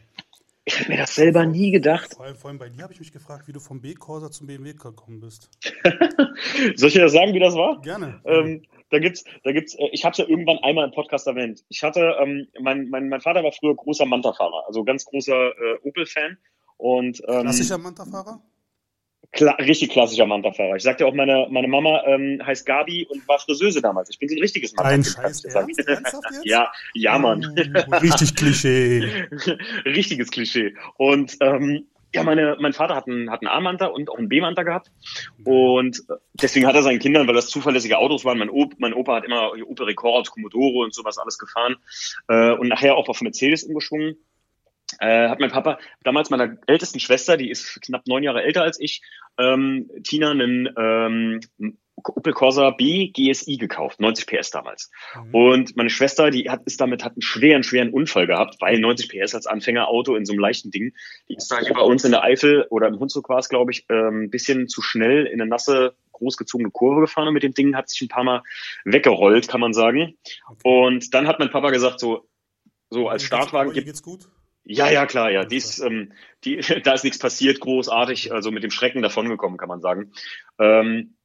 ich habe mir das selber nie gedacht. Vor allem, vor allem bei dir habe ich mich gefragt, wie du vom B-Corsa zum BMW gekommen bist. Soll ich dir das sagen, wie das war? Gerne. Ähm, da gibt's, da gibt's, äh, ich habe es ja irgendwann einmal im Podcast erwähnt. Ich hatte, ähm, mein, mein, mein Vater war früher großer Manta-Fahrer, also ganz großer äh, Opel-Fan. Und ähm, Klassischer Manta-Fahrer? kla richtig klassischer Manta-Fahrer. Ich sagte auch, meine, meine Mama ähm, heißt Gabi und war Friseuse damals. Ich bin so ein richtiges Manta. Ein Scheiß? Ja, ja, Mann. Uh, richtig Klischee. Richtiges Klischee. Und ähm, ja, meine, mein Vater hat einen, hat einen A-Manta und auch einen B-Manta gehabt. Und äh, deswegen hat er seinen Kindern, weil das zuverlässige Autos waren, mein, Op mein Opa hat immer Opel Rekord, Commodore und sowas alles gefahren. Äh, und nachher auch auf Mercedes umgeschwungen. Äh, hat mein Papa damals meiner ältesten Schwester, die ist knapp neun Jahre älter als ich, ähm, Tina einen ähm, Opel Corsa B GSI gekauft, 90 PS damals. Mhm. Und meine Schwester, die hat ist damit hat einen schweren, schweren Unfall gehabt, weil 90 PS als Anfängerauto in so einem leichten Ding, die ist da hier bei uns in der Eifel oder im Hunsrück war es, glaube ich, ähm, ein bisschen zu schnell in eine nasse, großgezogene Kurve gefahren und mit dem Ding hat sich ein paar Mal weggerollt, kann man sagen. Okay. Und dann hat mein Papa gesagt, so, so als Startwagen gibt geht's gut? Ja, ja, klar, ja. Die ist, ähm, die, da ist nichts passiert, großartig, also mit dem Schrecken davongekommen, kann man sagen. Ähm,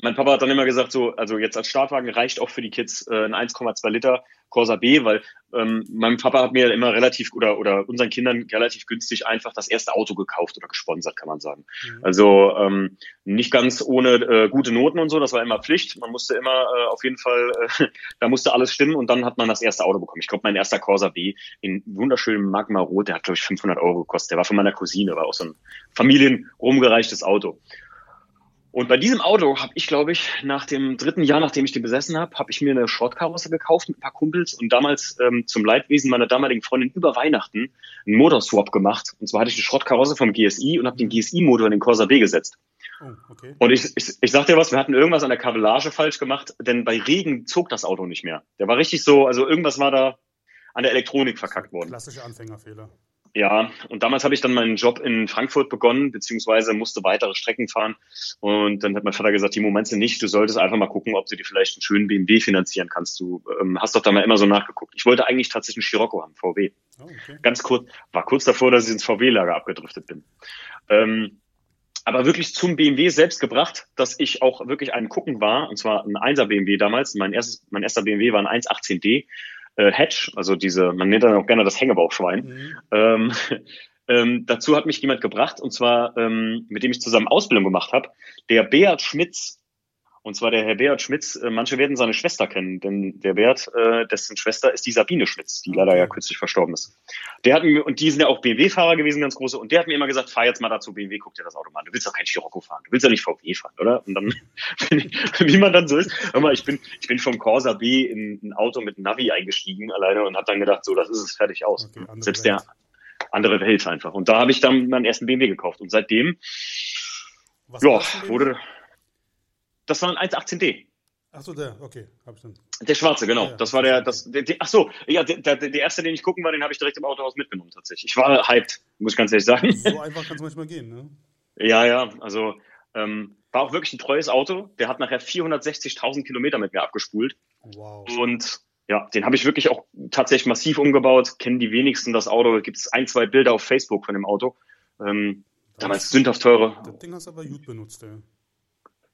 mein Papa hat dann immer gesagt, so, also jetzt als Startwagen reicht auch für die Kids äh, ein 1,2 Liter Corsa B, weil ähm, mein Papa hat mir immer relativ oder oder unseren Kindern relativ günstig einfach das erste Auto gekauft oder gesponsert, kann man sagen. Mhm. Also ähm, nicht ganz ohne äh, gute Noten und so, das war immer Pflicht. Man musste immer äh, auf jeden Fall, äh, da musste alles stimmen und dann hat man das erste Auto bekommen. Ich glaube, mein erster Corsa B in wunderschönem Magma Rot, der hat glaube ich 500 Euro gekostet. Der war von meiner Cousine, war auch so ein familienrumgereichtes Auto. Und bei diesem Auto habe ich, glaube ich, nach dem dritten Jahr, nachdem ich den besessen habe, habe ich mir eine Schrottkarosse gekauft mit ein paar Kumpels und damals ähm, zum Leidwesen meiner damaligen Freundin über Weihnachten einen Motorswap gemacht. Und zwar hatte ich eine Schrottkarosse vom GSI und habe den GSI-Motor in den Corsa B gesetzt. Oh, okay. Und ich, ich, ich sag dir was, wir hatten irgendwas an der Kabellage falsch gemacht, denn bei Regen zog das Auto nicht mehr. Der war richtig so, also irgendwas war da an der Elektronik verkackt worden. Klassische Anfängerfehler. Ja, und damals habe ich dann meinen Job in Frankfurt begonnen, beziehungsweise musste weitere Strecken fahren. Und dann hat mein Vater gesagt, Timo, meinst du nicht, du solltest einfach mal gucken, ob du dir vielleicht einen schönen BMW finanzieren kannst. Du ähm, hast doch da mal immer so nachgeguckt. Ich wollte eigentlich tatsächlich einen Scirocco haben, VW. Oh, okay. Ganz kurz, war kurz davor, dass ich ins VW-Lager abgedriftet bin. Ähm, aber wirklich zum BMW selbst gebracht, dass ich auch wirklich einen gucken war, und zwar ein 1er BMW damals. Mein erstes, mein erster BMW war ein 118D äh, Hedge, also diese, man nennt dann auch gerne das Hängebauchschwein. Mhm. Ähm, ähm, dazu hat mich jemand gebracht, und zwar ähm, mit dem ich zusammen Ausbildung gemacht habe, der Beat Schmitz und zwar der Herr Beat Schmitz, äh, manche werden seine Schwester kennen, denn der Beat, äh, dessen Schwester ist die Sabine Schmitz, die leider ja kürzlich verstorben ist. Der hat mir, und die sind ja auch BMW-Fahrer gewesen, ganz große, und der hat mir immer gesagt, fahr jetzt mal dazu BMW, guck dir das Auto mal an. Du willst doch kein Scirocco fahren, du willst ja nicht VW fahren, oder? Und dann, wie man dann so ist, hör mal, ich bin, ich bin vom Corsa B in ein Auto mit Navi eingestiegen alleine und habe dann gedacht, so, das ist es fertig aus. Okay, Selbst der andere Welt einfach. Und da habe ich dann meinen ersten BMW gekauft. Und seitdem, Was ja, wurde, das war ein 1.18D. Ach so, der, okay, hab ich dann. Der schwarze, genau. Ja, ja. Das war der, das, der, der ach so, ja, der, der, der erste, den ich gucken war, den habe ich direkt im Autohaus mitgenommen tatsächlich. Ich war hyped, muss ich ganz ehrlich sagen. So einfach kann es manchmal gehen, ne? Ja, ja, also ähm, war auch wirklich ein treues Auto. Der hat nachher 460.000 Kilometer mit mir abgespult. Wow. Und ja, den habe ich wirklich auch tatsächlich massiv umgebaut. Kennen die wenigsten das Auto. Gibt es ein, zwei Bilder auf Facebook von dem Auto. Ähm, damals sündhaft teure. Das Ding hast du aber gut benutzt, ey.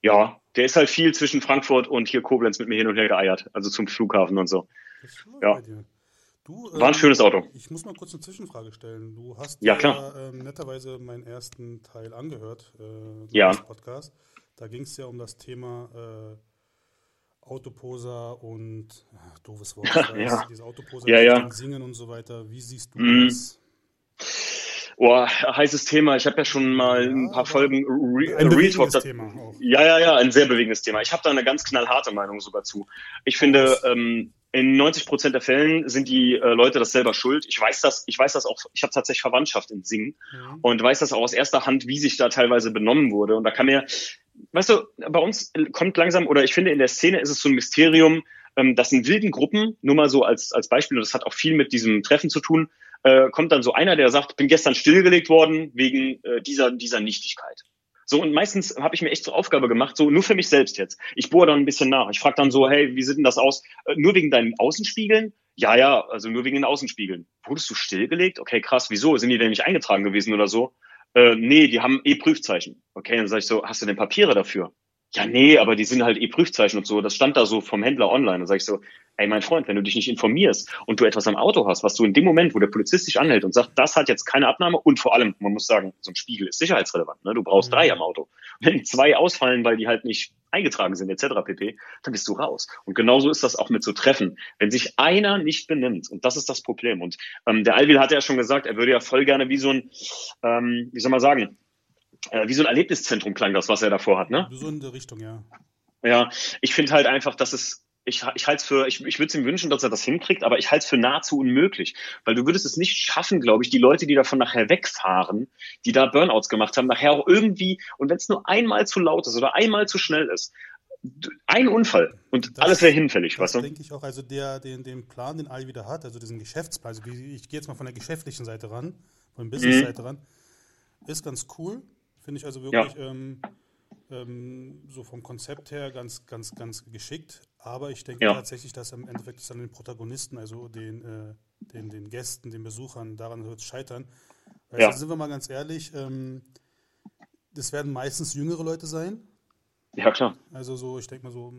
Ja, der ist halt viel zwischen Frankfurt und hier Koblenz mit mir hin und her geeiert, also zum Flughafen und so. Ja. Du, War ein ähm, schönes Auto. Ich muss mal kurz eine Zwischenfrage stellen. Du hast ja, klar. ähm, netterweise meinen ersten Teil angehört, äh, ja. Podcast. Da ging es ja um das Thema äh, Autoposer und ach, doofes Wort, ja. diese Autoposer ja, ja. singen und so weiter. Wie siehst du mm. das? Oh, heißes Thema. Ich habe ja schon mal ein paar Folgen Re ein Real Talk. Thema auch. Ja, ja, ja, ein sehr bewegendes Thema. Ich habe da eine ganz knallharte Meinung sogar zu. Ich finde, ähm, in 90 Prozent der Fällen sind die äh, Leute das selber schuld. Ich weiß das, ich weiß das auch, ich habe tatsächlich Verwandtschaft in Singen mhm. und weiß das auch aus erster Hand, wie sich da teilweise benommen wurde. Und da kann mir, weißt du, bei uns kommt langsam, oder ich finde, in der Szene ist es so ein Mysterium, ähm, dass in wilden Gruppen, nur mal so als, als Beispiel, und das hat auch viel mit diesem Treffen zu tun, äh, kommt dann so einer, der sagt, bin gestern stillgelegt worden wegen äh, dieser, dieser Nichtigkeit. So, und meistens habe ich mir echt zur Aufgabe gemacht, so nur für mich selbst jetzt. Ich bohre dann ein bisschen nach. Ich frage dann so, hey, wie sieht denn das aus? Äh, nur wegen deinen Außenspiegeln? Ja, ja, also nur wegen den Außenspiegeln. Wurdest du stillgelegt? Okay, krass, wieso? Sind die denn nicht eingetragen gewesen oder so? Äh, nee, die haben eh Prüfzeichen. Okay, dann sage ich so, hast du denn Papiere dafür? Ja, nee, aber die sind halt eh Prüfzeichen und so. Das stand da so vom Händler online. Dann sage ich so, ey, mein Freund, wenn du dich nicht informierst und du etwas am Auto hast, was du in dem Moment, wo der Polizist dich anhält und sagt, das hat jetzt keine Abnahme und vor allem, man muss sagen, so ein Spiegel ist sicherheitsrelevant. Ne? Du brauchst mhm. drei am Auto. Wenn zwei ausfallen, weil die halt nicht eingetragen sind, etc. pp., dann bist du raus. Und genauso ist das auch mit so Treffen. Wenn sich einer nicht benimmt, und das ist das Problem. Und ähm, der Alvil hat ja schon gesagt, er würde ja voll gerne wie so ein, ähm, wie soll man sagen, äh, wie so ein Erlebniszentrum klang das, was er davor hat, ne? So in der Richtung, ja. Ja, ich finde halt einfach, dass es ich, ich halte es für, ich, ich würde es ihm wünschen, dass er das hinkriegt, aber ich halte es für nahezu unmöglich. Weil du würdest es nicht schaffen, glaube ich, die Leute, die davon nachher wegfahren, die da Burnouts gemacht haben, nachher auch irgendwie, und wenn es nur einmal zu laut ist oder einmal zu schnell ist, ein Unfall und das, alles wäre hinfällig, weißt du? denke ich auch, also der, den, den Plan, den Ali wieder hat, also diesen Geschäftsplan, also ich gehe jetzt mal von der geschäftlichen Seite ran, von der Business-Seite mhm. ran, ist ganz cool. Finde ich also wirklich ja. ähm, ähm, so vom Konzept her ganz, ganz, ganz geschickt. Aber ich denke ja. tatsächlich, dass im Endeffekt es an den Protagonisten, also den, äh, den, den Gästen, den Besuchern, daran wird scheitern. Weil, ja. sind wir mal ganz ehrlich, ähm, das werden meistens jüngere Leute sein. Ja, klar. Also so, ich denke mal so,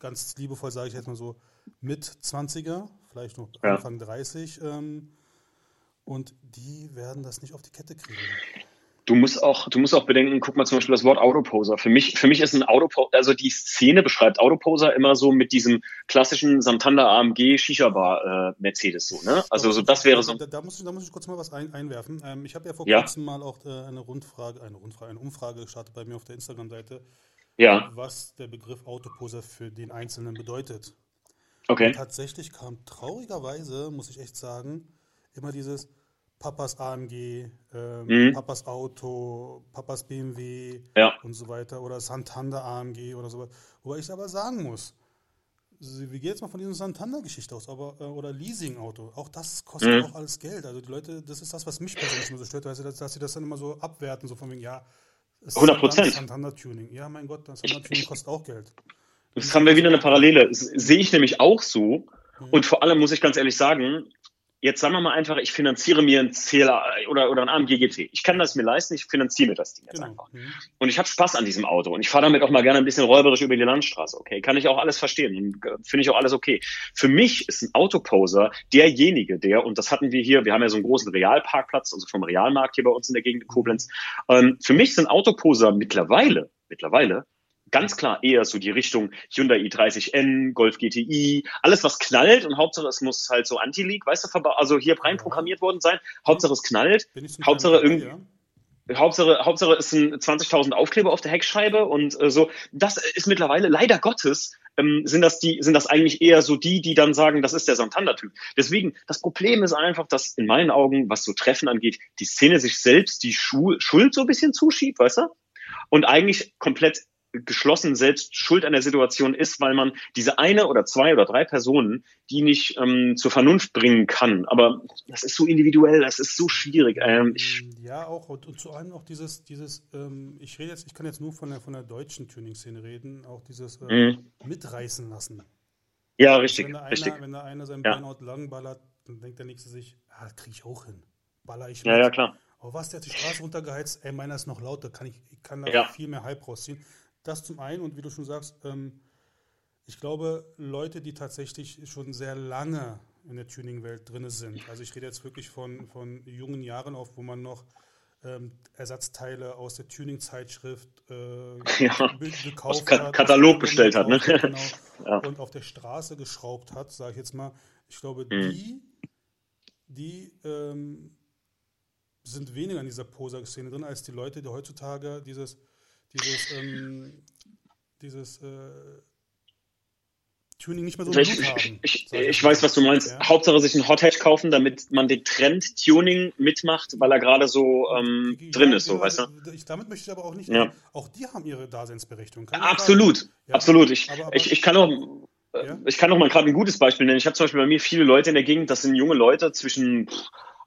ganz liebevoll sage ich jetzt mal so mit 20er, vielleicht noch. Anfang 30. Ähm, und die werden das nicht auf die Kette kriegen. Du musst auch, du musst auch bedenken, guck mal zum Beispiel das Wort Autoposer. Für mich, für mich ist ein Autoposer, also die Szene beschreibt Autoposer immer so mit diesem klassischen Santander AMG Shisha Bar äh, Mercedes so, ne? Also so das wäre so. Da, da, muss, ich, da muss ich kurz mal was ein, einwerfen. Ähm, ich habe ja vor Ja. kurzem mal auch äh, eine Rundfrage, eine Rundfrage, eine Umfrage gestartet bei mir auf der Instagram-Seite, Ja, was der Begriff Autoposer für den Einzelnen bedeutet. okay. Tatsächlich kam traurigerweise, muss ich echt sagen, immer dieses Papas AMG, ähm, Mhm. Papas Auto, Papas BMW Ja. und so weiter oder Santander AMG oder so. Wobei ich aber sagen muss, wir gehen jetzt mal von dieser Santander-Geschichte aus, aber äh, oder Leasing-Auto, auch das kostet Mhm. auch alles Geld. Also die Leute, das ist das, was mich persönlich immer so stört, dass, dass sie das dann immer so abwerten, so von wegen, ja, es ist 100%. Santander-Tuning. Ja, mein Gott, das Santander-Tuning kostet auch Geld. Jetzt haben wir wieder eine Parallele. Das sehe ich nämlich auch so. Und vor allem muss ich ganz ehrlich sagen, jetzt sagen wir mal einfach, ich finanziere mir ein CLA oder, oder ein AMG GT. Ich kann das mir leisten, ich finanziere mir das Ding jetzt Genau. einfach. Mhm. Und ich habe Spaß an diesem Auto und ich fahre damit auch mal gerne ein bisschen räuberisch über die Landstraße. Okay, kann ich auch alles verstehen und äh, finde ich auch alles okay. Für mich ist ein Autoposer derjenige, der und das hatten wir hier. Wir haben ja so einen großen Realparkplatz, also vom Realmarkt hier bei uns in der Gegend in Koblenz. Ähm, für mich sind Autoposer mittlerweile, mittlerweile ganz klar eher so die Richtung Hyundai i30N, Golf GTI, alles was knallt und Hauptsache es muss halt so Anti-Leak, weißt du, also hier rein programmiert worden sein. Hauptsache es knallt. Hauptsache irgendwie- ja. Hauptsache, Hauptsache es sind 20.000 Aufkleber auf der Heckscheibe und äh, so. Das ist mittlerweile, leider Gottes, ähm, sind das die, sind das eigentlich eher so die, die dann sagen, das ist der Santander-Typ. Deswegen, das Problem ist einfach, dass in meinen Augen, was so Treffen angeht, die Szene sich selbst die Schu Schuld so ein bisschen zuschiebt, weißt du? Und eigentlich komplett geschlossen selbst schuld an der Situation ist, weil man diese eine oder zwei oder drei Personen, die nicht ähm, zur Vernunft bringen kann. Aber das ist so individuell, das ist so schwierig. Ähm, ich, Ja, auch und, zu allem auch dieses, dieses, ähm, ich rede jetzt, ich kann jetzt nur von der von der deutschen Tuning-Szene reden, auch dieses äh, Mhm. mitreißen lassen. ja, richtig, wenn da richtig. einer, wenn da einer seinen Ja. Burnout lang ballert, dann denkt der nächste sich, ah, kriege ich auch hin. Baller ich Ja, mit. ja, klar. Aber was, der hat die Straße runtergeheizt, ey, meiner ist noch lauter, kann ich, ich kann da Ja. viel mehr Hype rausziehen. Das zum einen und wie du schon sagst, ähm, ich glaube, Leute, die tatsächlich schon sehr lange in der Tuning-Welt drin sind, also ich rede jetzt wirklich von, von jungen Jahren auf, wo man noch ähm, Ersatzteile aus der Tuning-Zeitschrift äh, Ja, ge- gekauft aus Ka- hat, Katalog bestellt hat, ne? Genau, Ja. und auf der Straße geschraubt hat, sage ich jetzt mal. Ich glaube, Mhm. die, die ähm, sind weniger in dieser Poser-Szene drin, als die Leute, die heutzutage dieses, dieses, ähm, dieses äh, Tuning nicht mehr so im Ich, haben. ich, ich, ich weiß, was du meinst. Ja. Hauptsache sich ein Hot Hatch kaufen, damit man den Trend Tuning mitmacht, weil er gerade so ähm, Ja, drin ist, so, weißt du? Ich, damit möchte ich aber auch nicht. Ja. Auch die haben ihre Daseinsberechtigung. Absolut, absolut. Ich, aber- aber- ich, ich kann auch, äh, ich kann auch mal gerade ein gutes Beispiel nennen. Ich habe zum Beispiel bei mir viele Leute in der Gegend, das sind junge Leute zwischen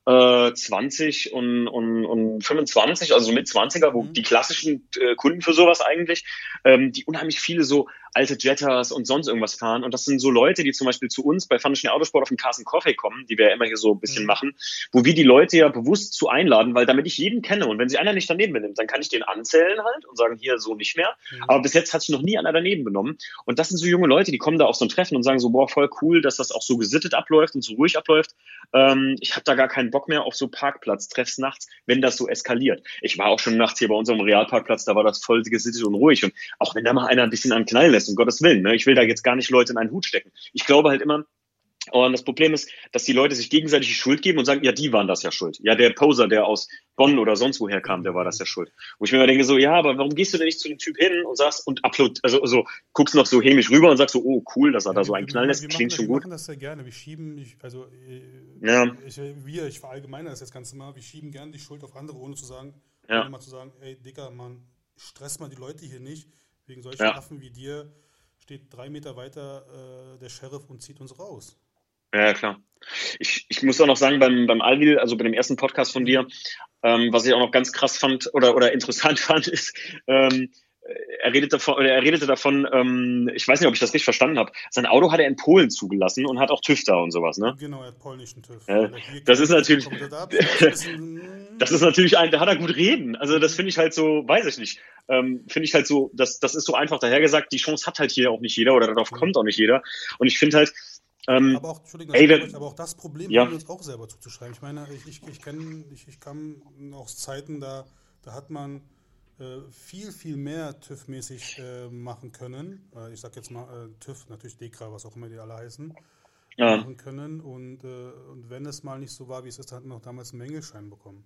äh, 20 und, und, und 25, also so mit 20er, wo Mhm. die klassischen äh, Kunden für sowas eigentlich, ähm, die unheimlich viele so alte Jettas und sonst irgendwas fahren. Und das sind so Leute, die zum Beispiel zu uns bei Function Autosport auf den Carson Coffee kommen, die wir ja immer hier so ein bisschen Mhm. machen, wo wir die Leute ja bewusst zu einladen, weil damit ich jeden kenne und wenn sich einer nicht daneben benimmt, dann kann ich den anzählen halt und sagen, hier so nicht mehr. Mhm. Aber bis jetzt hat sich noch nie einer daneben benommen. Und das sind so junge Leute, die kommen da auf so ein Treffen und sagen so, boah, voll cool, dass das auch so gesittet abläuft und so ruhig abläuft. Ähm, ich habe da gar keinen Bock mehr auf so Parkplatz-Treffs nachts, wenn das so eskaliert. Ich war auch schon nachts hier bei unserem Realparkplatz, da war das voll gesittet und ruhig. Und auch wenn da mal einer ein bisschen an Knall um Gottes Willen, ne? ich will da jetzt gar nicht Leute in einen Hut stecken. Ich glaube halt immer, und das Problem ist, dass die Leute sich gegenseitig die Schuld geben und sagen, ja, die waren das ja schuld. Ja, der Poser, der aus Bonn oder sonst woher kam, der war das ja schuld. Wo ich mir immer denke, so, ja, aber warum gehst du denn nicht zu dem Typ hin und sagst und upload, also so, guckst noch so hämisch rüber und sagst so, oh, cool, dass er da so einen Wir- Knall wir- lässt, wir klingt schon wir gut. machen das sehr gerne. Wir schieben, ich, also äh, Ja. ich, wir, ich verallgemeine das jetzt ganz mal, wir schieben gerne die Schuld auf andere, ohne zu sagen, Ja. ohne mal zu sagen, ey Dicker, Mann, stress mal die Leute hier nicht. Wegen solchen Ja. Affen wie dir steht drei Meter weiter äh, der Sheriff und zieht uns raus. Ja, klar. Ich, ich muss auch noch sagen, beim, beim Alvil, also bei dem ersten Podcast von dir, ähm, was ich auch noch ganz krass fand oder, oder interessant fand, ist, ähm, er redete davon, er redete davon, ähm, ich weiß nicht, ob ich das richtig verstanden habe. Sein Auto hat er in Polen zugelassen und hat auch TÜV da und sowas, ne? Genau, er hat polnischen TÜV. Hier das ist natürlich- ein bisschen, das ist natürlich ein, da hat er gut reden. Also das finde ich halt so, weiß ich nicht. Ähm, finde ich halt so, das, das ist so einfach dahergesagt, die Chance hat halt hier auch nicht jeder oder darauf mhm. kommt auch nicht jeder. Und ich finde halt, ähm, aber, auch, Entschuldigung, ey, wenn, aber auch das Problem ja. haben wir uns auch selber zuzuschreiben. Ich meine, ich, ich, ich kenne, ich, ich kam aus Zeiten, da, da hat man äh, viel, viel mehr TÜV-mäßig äh, machen können. Äh, ich sag jetzt mal äh, TÜV, natürlich DEKRA, was auch immer die alle heißen, ja. machen können. Und, äh, und wenn es mal nicht so war, wie es ist, dann hat man auch damals einen Mängelschein bekommen.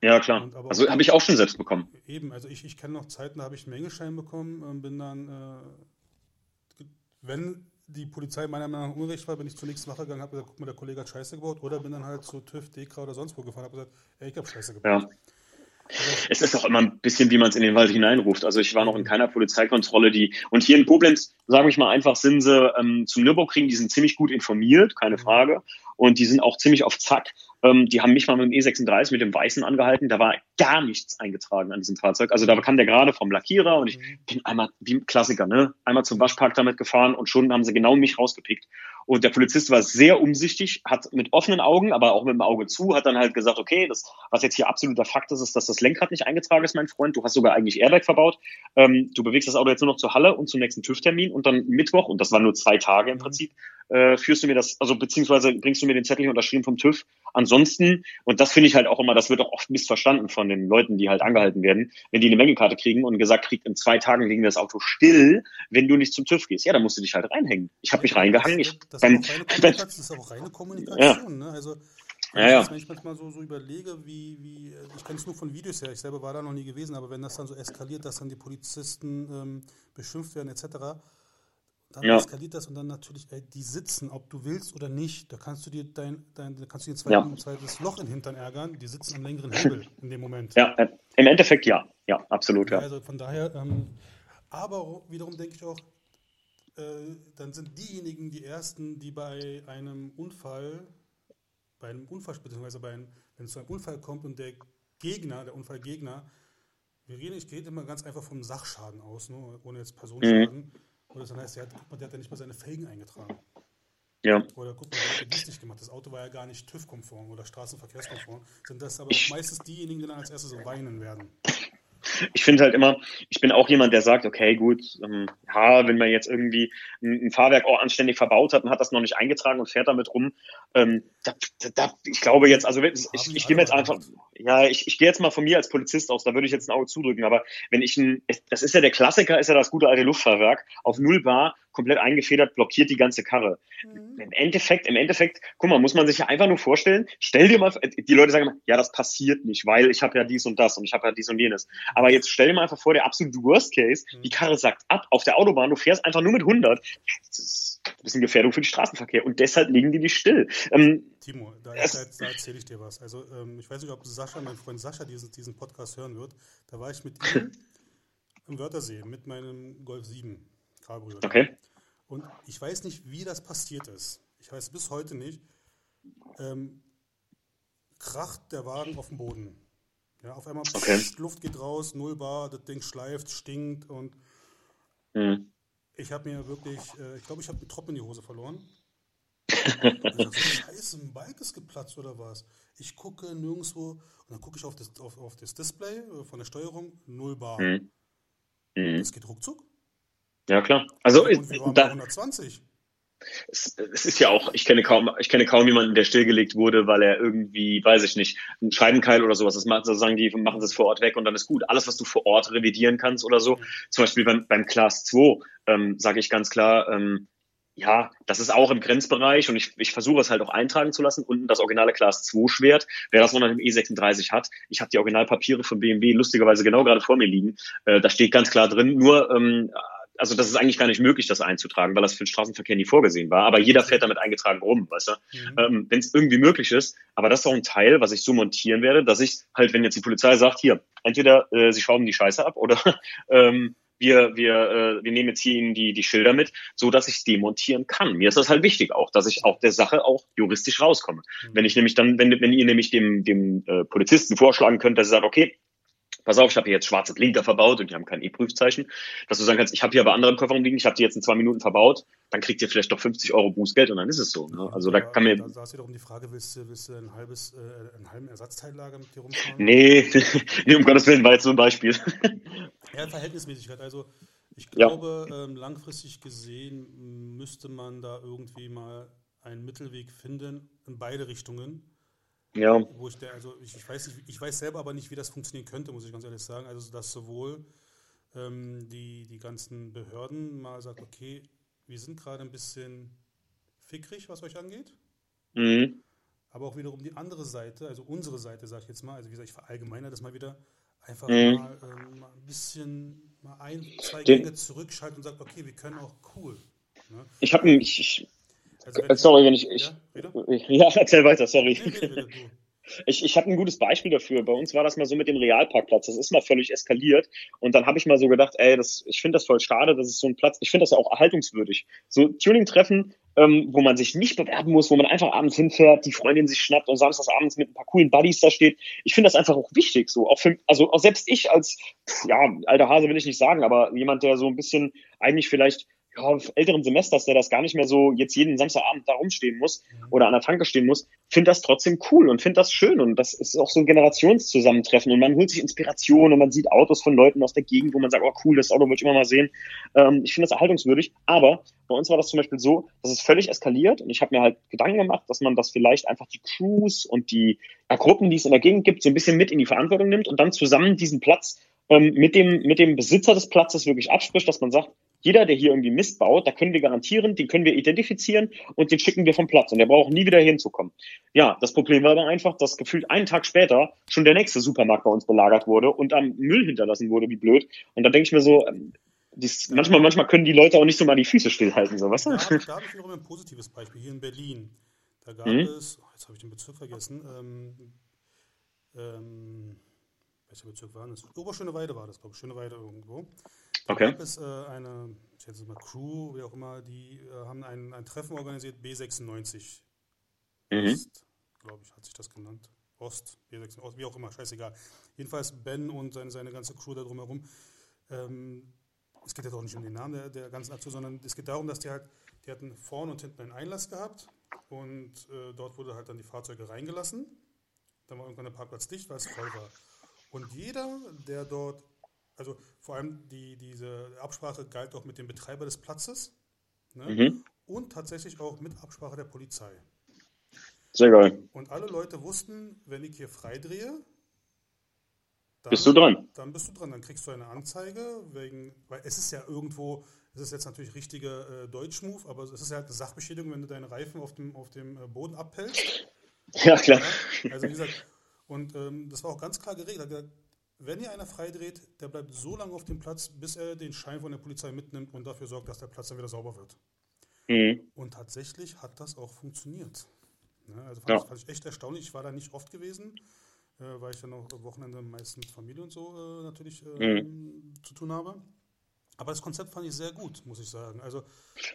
Ja, klar. Also habe ich auch schon selbst bekommen. Eben, also ich, ich kenne noch Zeiten, da habe ich einen Mängelschein bekommen und bin dann, äh, wenn die Polizei meiner Meinung nach unrecht war, bin ich zunächst Wache gegangen, habe gesagt, guck mal, der Kollege hat Scheiße gebaut, oder bin dann halt zu TÜV, DEKRA oder sonst wo gefahren, habe gesagt, ey, ich habe Scheiße gebaut. Ja. Es ist auch immer ein bisschen, wie man es in den Wald hineinruft. Also ich war noch in keiner Polizeikontrolle, die und hier in Koblenz, sage ich mal einfach, sind sie ähm, zum Nürburgring, die sind ziemlich gut informiert, keine mhm. Frage und die sind auch ziemlich auf Zack. Ähm, die haben mich mal mit dem E36 mit dem Weißen angehalten. Da war gar nichts eingetragen an diesem Fahrzeug. Also da kam der gerade vom Lackierer und ich mhm. bin einmal, wie ein Klassiker, ne? Einmal zum Waschpark damit gefahren und schon haben sie genau mich rausgepickt. Und der Polizist war sehr umsichtig, hat mit offenen Augen, aber auch mit dem Auge zu, hat dann halt gesagt, okay, das, was jetzt hier absoluter Fakt ist, ist, dass das Lenkrad nicht eingetragen ist, mein Freund. Du hast sogar eigentlich Airbag verbaut. Ähm, du bewegst das Auto jetzt nur noch zur Halle und zum nächsten TÜV-Termin und dann Mittwoch, und das waren nur zwei Tage im mhm. Prinzip, äh, führst du mir das, also beziehungsweise bringst du mir den Zettel hier unterschrieben vom TÜV. Ansonsten, und das finde ich halt auch immer, das wird auch oft missverstanden von den Leuten, die halt angehalten werden, wenn die eine Mengekarte kriegen und gesagt kriegt, in zwei Tagen liegen wir das Auto still, wenn du nicht zum TÜV gehst. Ja, dann musst du dich halt reinhängen. Ich habe mich reingehangen. Ich, das, beim, das ist auch reine Kommunikation. Ja. Ne? Also, ja, ja. Wenn ich manchmal so, so überlege, wie, wie ich kenne es nur von Videos her, ich selber war da noch nie gewesen, aber wenn das dann so eskaliert, dass dann die Polizisten ähm, beschimpft werden etc., dann ja. eskaliert das und dann natürlich, ey, die sitzen, ob du willst oder nicht, da kannst du dir dein, dein da kannst du dir ein zweites, ja. zweites Loch im Hintern ärgern, die sitzen am längeren Hebel in dem Moment. Ja, äh, im Endeffekt ja, ja, absolut, ja. Also von daher, ähm, aber wiederum denke ich auch, äh, dann sind diejenigen die Ersten, die bei einem Unfall, bei einem Unfall, beziehungsweise bei einem, wenn es zu einem Unfall kommt und der Gegner, der Unfallgegner, wir reden, ich gehe immer ganz einfach vom Sachschaden aus, ne, ohne jetzt Personenschaden. Mhm. Oder dann heißt, der hat, guck mal, der hat ja nicht mal seine Felgen eingetragen. Ja. Oder guck mal, der hat das nicht gemacht. Das Auto war ja gar nicht TÜV-konform oder Straßenverkehrskonform. Sind das aber meistens diejenigen, die dann als erstes so weinen werden ich finde halt immer, ich bin auch jemand, der sagt, okay, gut, ähm, ja, wenn man jetzt irgendwie ein, ein, Fahrwerk auch anständig verbaut hat und hat das noch nicht eingetragen und fährt damit rum, ähm, da, da, ich glaube jetzt, also ich, ich, ich gehe jetzt einfach, ja, ich, ich gehe jetzt mal von mir als Polizist aus, da würde ich jetzt ein Auge zudrücken, aber wenn ich ein, das ist ja der Klassiker, ist ja das gute alte Luftfahrwerk, auf Null Bar komplett eingefedert, blockiert die ganze Karre. Mhm. Im Endeffekt, im Endeffekt, guck mal, muss man sich ja einfach nur vorstellen, stell dir mal, die Leute sagen immer, ja, das passiert nicht, weil ich habe ja dies und das und ich habe ja dies und jenes. Aber jetzt stell dir mal einfach vor, der absolute Worst Case, mhm. die Karre sagt ab auf der Autobahn, du fährst einfach nur mit 100. Das ist ein bisschen Gefährdung für den Straßenverkehr und deshalb legen die dich still. Ähm, Timo, da, da, erzähle ich dir was. Also ähm, ich weiß nicht, ob Sascha, mein Freund Sascha, diesen, diesen Podcast hören wird. Da war ich mit ihm im Wörthersee mit meinem Golf 7 Cabrio. Okay. Und ich weiß nicht, wie das passiert ist. Ich weiß bis heute nicht. Ähm, kracht der Wagen auf dem Boden. Ja, auf einmal okay. pff, Luft geht raus, null Bar, das Ding schleift, stinkt und mhm. ich habe mir wirklich, äh, ich glaube, ich habe einen Tropfen in die Hose verloren. dachte, Scheiße, ein Bike ist geplatzt oder was? Ich gucke nirgendwo und dann gucke ich auf das, auf, auf das Display äh, von der Steuerung, null Bar. Mhm. Mhm. Das geht ruckzuck. Ja, klar. Also, da, 120. Es, es, ist ja auch, ich kenne kaum, ich kenne kaum jemanden, der stillgelegt wurde, weil er irgendwie, weiß ich nicht, einen Scheibenkeil oder sowas, das machen, sagen die, machen sie es vor Ort weg und dann ist gut. Alles, was du vor Ort revidieren kannst oder so, mhm. zum Beispiel beim, beim Class 2, ähm, sage ich ganz klar, ähm, ja, das ist auch im Grenzbereich und ich, ich versuche es halt auch eintragen zu lassen. Unten das originale Class 2 Schwert. Wer das noch nach dem E36 hat, ich habe die Originalpapiere von BMW lustigerweise genau gerade vor mir liegen. Äh, da steht ganz klar drin, nur ähm, also das ist eigentlich gar nicht möglich, das einzutragen, weil das für den Straßenverkehr nie vorgesehen war. Aber jeder fährt damit eingetragen rum, weißt du? Mhm. Ähm, wenn es irgendwie möglich ist. Aber das ist auch ein Teil, was ich so montieren werde, dass ich halt, wenn jetzt die Polizei sagt, hier, entweder äh, sie schrauben die Scheiße ab oder ähm, wir, wir, äh, wir nehmen jetzt hier Ihnen die, die Schilder mit, so dass ich demontieren kann. Mir ist das halt wichtig auch, dass ich auch der Sache auch juristisch rauskomme. Mhm. Wenn ich nämlich dann, wenn, wenn ihr nämlich dem, dem äh, Polizisten vorschlagen könnt, dass er sagt, okay, pass auf, ich habe hier jetzt schwarze Blinker verbaut und die haben kein E-Prüfzeichen, dass du sagen kannst, ich habe hier aber andere im Kofferraum liegen, ich habe die jetzt in zwei Minuten verbaut, dann kriegt ihr vielleicht doch 50 Euro Bußgeld und dann ist es so. Ne? Also ja, da kann mir. Da, da ist wiederum die Frage, willst du, willst du ein halbes, äh, einen halben Ersatzteillager mit dir rumfahren? Nee, nee, um Gottes Willen, war jetzt so ein Beispiel. Ja, Verhältnismäßigkeit. Also ich glaube, ja. ähm, langfristig gesehen müsste man da irgendwie mal einen Mittelweg finden in beide Richtungen. Ja. Wo ich, der, also ich, ich, weiß nicht, ich weiß selber aber nicht, wie das funktionieren könnte, muss ich ganz ehrlich sagen. Also, dass sowohl ähm, die, die ganzen Behörden mal sagt, okay, wir sind gerade ein bisschen fickrig, was euch angeht. Mhm. Aber auch wiederum die andere Seite, also unsere Seite, sage ich jetzt mal, also wie gesagt, ich verallgemeine das mal wieder, einfach mhm. mal, ähm, mal, ein bisschen, mal ein, zwei Den, Gänge zurückschalten und sagt, okay, wir können auch cool. Ne? Ich habe ich, ich also wenn sorry, wenn ich, ich ja, ja, erzähl weiter, sorry. Nee, rede, ich, ich habe ein gutes Beispiel dafür. Bei uns war das mal so mit dem Realparkplatz. Das ist mal völlig eskaliert. Und dann habe ich mal so gedacht, ey, das, ich finde das voll schade, dass es so ein Platz, ich finde das ja auch erhaltungswürdig. So Tuning-Treffen, ähm, wo man sich nicht bewerben muss, wo man einfach abends hinfährt, die Freundin sich schnappt und samstags abends mit ein paar coolen Buddies da steht. Ich finde das einfach auch wichtig. So, auch für, also auch selbst ich als, ja, alter Hase will ich nicht sagen, aber jemand, der so ein bisschen eigentlich vielleicht ja, älteren Semesters, der das gar nicht mehr so jetzt jeden Samstagabend da rumstehen muss mhm. oder an der Tanke stehen muss, finde das trotzdem cool und finde das schön und das ist auch so ein Generationszusammentreffen und man holt sich Inspiration und man sieht Autos von Leuten aus der Gegend, wo man sagt, oh cool, das Auto wollte ich immer mal sehen. Ähm, ich finde das erhaltungswürdig, aber bei uns war das zum Beispiel so, dass es völlig eskaliert und ich habe mir halt Gedanken gemacht, dass man das vielleicht einfach die Crews und die ja, Gruppen, die es in der Gegend gibt, so ein bisschen mit in die Verantwortung nimmt und dann zusammen diesen Platz ähm, mit, dem, mit dem Besitzer des Platzes wirklich abspricht, dass man sagt, jeder, der hier irgendwie Mist baut, da können wir garantieren, den können wir identifizieren und den schicken wir vom Platz und der braucht nie wieder hinzukommen. Ja, das Problem war aber einfach, dass gefühlt einen Tag später schon der nächste Supermarkt bei uns belagert wurde und am Müll hinterlassen wurde, wie blöd. Und da denke ich mir so, ähm, dies, manchmal, manchmal können die Leute auch nicht so mal die Füße stillhalten, so, du? Da, da habe ich wiederum ein positives Beispiel, hier in Berlin. Da gab mhm. es, oh, jetzt habe ich den Bezirk vergessen, ähm, ähm, welcher Bezirk war das? Oberschöneweide war das, glaube ich, Schöneweide irgendwo. Da okay. gab es äh, eine, ich schätze mal Crew, wie auch immer, die äh, haben ein, ein Treffen organisiert, B96. Mhm. Ost, glaube ich, hat sich das genannt. Ost, B96, Ost, wie auch immer, scheißegal. Jedenfalls Ben und seine, seine ganze Crew da drumherum. Ähm, es geht ja doch nicht um den Namen der, der ganzen Aktion, sondern es geht darum, dass die halt, die hatten vorne und hinten einen Einlass gehabt und äh, dort wurde halt dann die Fahrzeuge reingelassen. Dann war irgendwann der Parkplatz dicht, weil es voll war. Und jeder, der dort, also vor allem die, diese Absprache galt auch mit dem Betreiber des Platzes ne? mhm. und tatsächlich auch mit Absprache der Polizei. Sehr geil. Und alle Leute wussten, wenn ich hier freidrehe, dann, bist du dran. Dann bist du dran. Dann kriegst du eine Anzeige, wegen, weil es ist ja irgendwo, es ist jetzt natürlich richtiger äh, Deutsch-Move, aber es ist ja halt eine Sachbeschädigung, wenn du deine Reifen auf dem, auf dem äh, Boden abhältst. Ja, klar. Ja? Also wie gesagt, und ähm, das war auch ganz klar geregelt. Wenn ihr einer freidreht, der bleibt so lange auf dem Platz, bis er den Schein von der Polizei mitnimmt und dafür sorgt, dass der Platz dann wieder sauber wird. Mhm. Und tatsächlich hat das auch funktioniert. Ne? Also fand, ja. ich, fand, ich, echt erstaunlich. Ich war da nicht oft gewesen, äh, weil ich dann auch am Wochenende meistens Familie und so äh, natürlich äh, mhm. zu tun habe. Aber das Konzept fand ich sehr gut, muss ich sagen. Also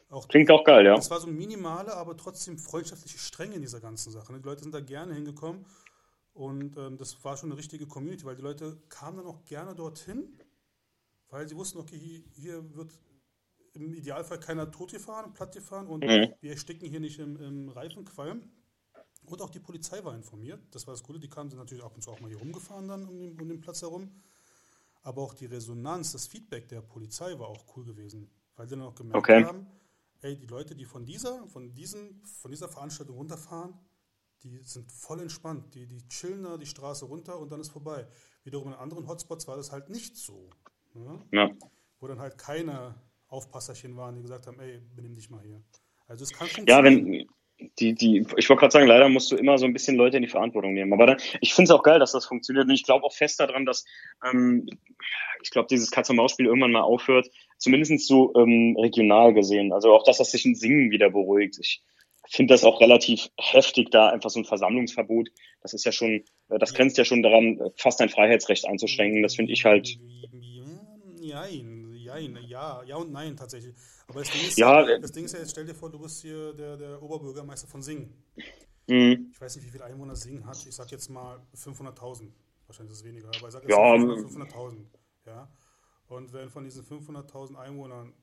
auch, Klingt auch geil, ja. Es war so minimale, aber trotzdem freundschaftliche Strenge in dieser ganzen Sache. Ne? Die Leute sind da gerne hingekommen und ähm, das war schon eine richtige Community, weil die Leute kamen dann auch gerne dorthin, weil sie wussten, okay, hier, wird im Idealfall keiner totgefahren, plattgefahren und mhm. wir ersticken hier nicht im, im Reifenqualm. Und auch die Polizei war informiert, das war das Gute, die kamen dann natürlich ab und zu auch mal hier rumgefahren dann um den, um den Platz herum. Aber auch die Resonanz, das Feedback der Polizei war auch cool gewesen, weil sie dann auch gemerkt okay. haben, ey, die Leute, die von dieser, von diesen, von dieser Veranstaltung runterfahren, die sind voll entspannt. Die, die chillen da die Straße runter und dann ist vorbei. Wiederum in anderen Hotspots war das halt nicht so. Ne? Ja. Wo dann halt keine Aufpasserchen waren, die gesagt haben, ey, benimm dich mal hier. Also es kann. Ja, wenn die, die, ich wollte gerade sagen, leider musst du immer so ein bisschen Leute in die Verantwortung nehmen. Aber dann, ich finde es auch geil, dass das funktioniert. Und ich glaube auch fest daran, dass ähm, ich glaube, dieses Katz-und-Maus-Spiel irgendwann mal aufhört, zumindest so ähm, regional gesehen. Also auch, dass das sich ein Singen wieder beruhigt. Ich, finde das auch relativ heftig, da einfach so ein Versammlungsverbot. Das ist ja schon, äh, das grenzt ja schon daran, fast ein Freiheitsrecht einzuschränken. Das finde ich halt. Jein, jein, ja, ja und nein tatsächlich. Aber das Ding ist, ja, das Ding ist ja, jetzt stell dir vor, du bist hier der, der Oberbürgermeister von Singen. Mhm. Ich weiß nicht, wie viele Einwohner Singen hat. Ich sag jetzt mal 500.000. Wahrscheinlich ist es weniger, aber ich sage Ja, 500.000. Ja. Und wenn von diesen 500.000 Einwohnern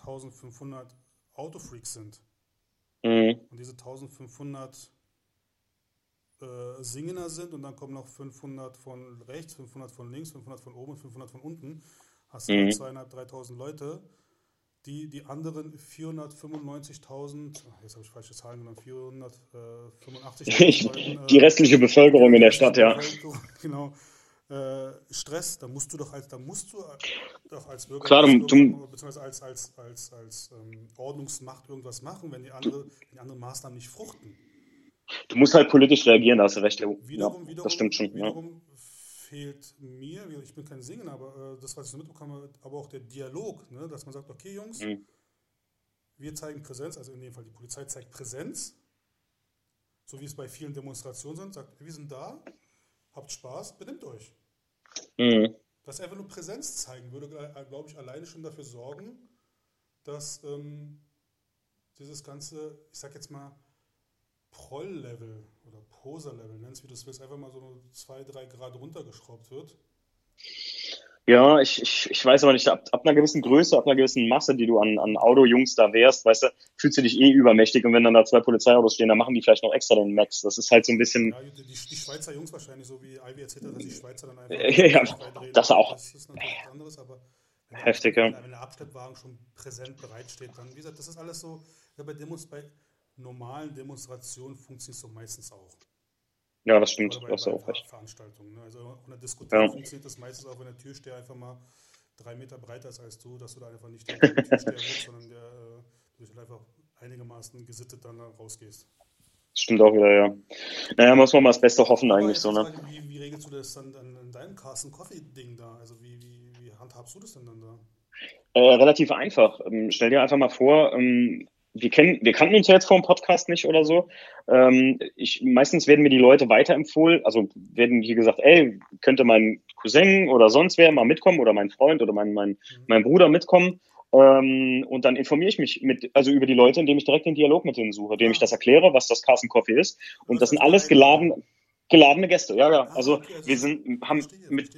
1500 Autofreaks sind Mhm. und diese 1500 äh, Singener sind und dann kommen noch 500 von rechts, 500 von links, 500 von oben und 500 von unten, hast du Mhm. 2.500, 3.000 Leute, die die anderen 495.000, ach, jetzt habe ich falsche Zahlen genommen, 485.000 Die restliche Bevölkerung in der Stadt, ja. Genau. Äh, Stress, da musst du doch als, da musst du doch als Bürger Klar, du- du- beziehungsweise als, als, als, als ähm, Ordnungsmacht irgendwas machen, wenn die, andere, die anderen Maßnahmen nicht fruchten. Du musst halt politisch reagieren, da hast du recht. Ja, Wiederum, wiederum, das stimmt schon. Ja. wiederum fehlt mir, ich bin kein Sänger, aber äh, das, was ich so mitbekomme, aber auch der Dialog, ne, dass man sagt, okay, Jungs, Mhm. wir zeigen Präsenz, also in dem Fall die Polizei zeigt Präsenz, so wie es bei vielen Demonstrationen sind, sagt, wir sind da, habt Spaß, benimmt euch. Mhm. Das einfach nur Präsenz zeigen würde, glaube ich, alleine schon dafür sorgen, dass ähm, dieses ganze, ich sag jetzt mal, Proll-Level oder Poser-Level, nenn's wie du es willst, einfach mal so zwei, drei Grad runtergeschraubt wird. Ja, ich, ich, ich weiß aber nicht, ab, ab einer gewissen Größe, ab einer gewissen Masse, die du an, an Auto-Jungs da wärst, weißt du, fühlst du dich eh übermächtig und wenn dann da zwei Polizeiautos stehen, dann machen die vielleicht noch extra den Max. Das ist halt so ein bisschen, Ja, die, die, Schweizer Jungs wahrscheinlich, so wie Ivy erzählt hat, dass die Schweizer dann einfach. Ja, das auch. Das ist natürlich was anderes, aber wenn Heftig, ja. Wenn der Abschleppwagen schon präsent bereitsteht, dann, wie gesagt, das ist alles so, ja, bei, Demos, bei normalen Demonstrationen funktioniert es so meistens auch. Ja, das stimmt, du hast ja auch recht. Veranstaltungen. Ne? Also einer Diskothek Ja. funktioniert das meistens auch, wenn der Türsteher einfach mal drei Meter breiter ist als du, dass du da einfach nicht der Türsteher bist, sondern der äh, du einfach einigermaßen gesittet dann da rausgehst. Das stimmt auch wieder, ja. Naja, muss man mal das Beste hoffen eigentlich so, ne? Frage, Wie, wie regelst du das dann an, an deinem Carsten Coffee-Ding da? Also wie, wie, wie handhabst du das denn dann da? Äh, relativ einfach. Ähm, stell dir einfach mal vor, ähm, wir kennen, wir kannten uns ja jetzt vor dem Podcast nicht oder so. Ähm, ich, meistens werden mir die Leute weiterempfohlen, also werden hier gesagt, ey, könnte mein Cousin oder sonst wer mal mitkommen oder mein Freund oder mein, mein, mein Bruder mitkommen. Ähm, und dann informiere ich mich mit, also über die Leute, indem ich direkt den Dialog mit denen suche, indem ich das erkläre, was das Carson Coffee ist. Und das sind alles geladen, geladene Gäste. Ja, ja. Ah, Also also wir sind, haben mit.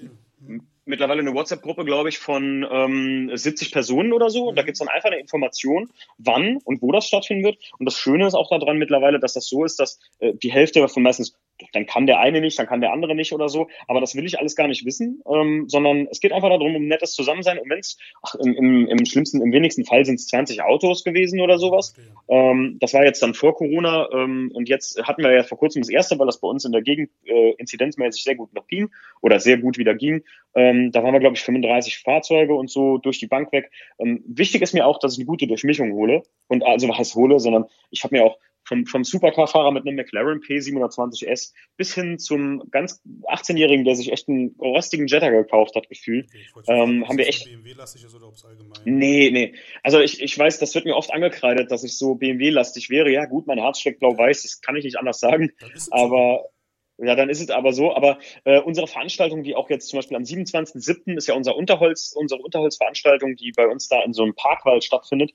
Mittlerweile eine WhatsApp-Gruppe, glaube ich, von ähm, 70 Personen oder so. Und da gibt's dann einfach eine Information, wann und wo das stattfinden wird. Und das Schöne ist auch daran mittlerweile, dass das so ist, dass äh, die Hälfte davon meistens, dann kann der eine nicht, dann kann der andere nicht oder so. Aber das will ich alles gar nicht wissen, ähm, sondern es geht einfach darum, um nettes Zusammensein. Und wenn's ach, im, im, im schlimmsten, im wenigsten Fall sind es 20 Autos gewesen oder sowas. Ähm, das war jetzt dann vor Corona ähm, und jetzt hatten wir ja vor kurzem das erste, weil das bei uns in der Gegend äh, inzidenzmäßig sehr gut noch ging oder sehr gut wieder ging. Ähm, da waren wir, glaube ich, 35 Fahrzeuge und so durch die Bank weg. Ähm, wichtig ist mir auch, dass ich eine gute Durchmischung hole. Und also was hole, sondern ich habe mir auch vom, vom Supercar-Fahrer mit einem McLaren P720S bis hin zum ganz 18-Jährigen, der sich echt einen rostigen Jetta gekauft hat, gefühlt. Okay, Ähm, haben wir echt- so BMW-lastig ist oder ob es allgemein. Nee, nee. Also ich, ich weiß, das wird mir oft angekreidet, dass ich so BMW-lastig wäre. Ja, gut, mein Herz schlägt blau-weiß, das kann ich nicht anders sagen. Aber ja, dann ist es aber so. Aber äh, unsere Veranstaltung, die auch jetzt zum Beispiel am 27.07. ist ja unser Unterholz, unsere Unterholzveranstaltung, die bei uns da in so einem Parkwald stattfindet.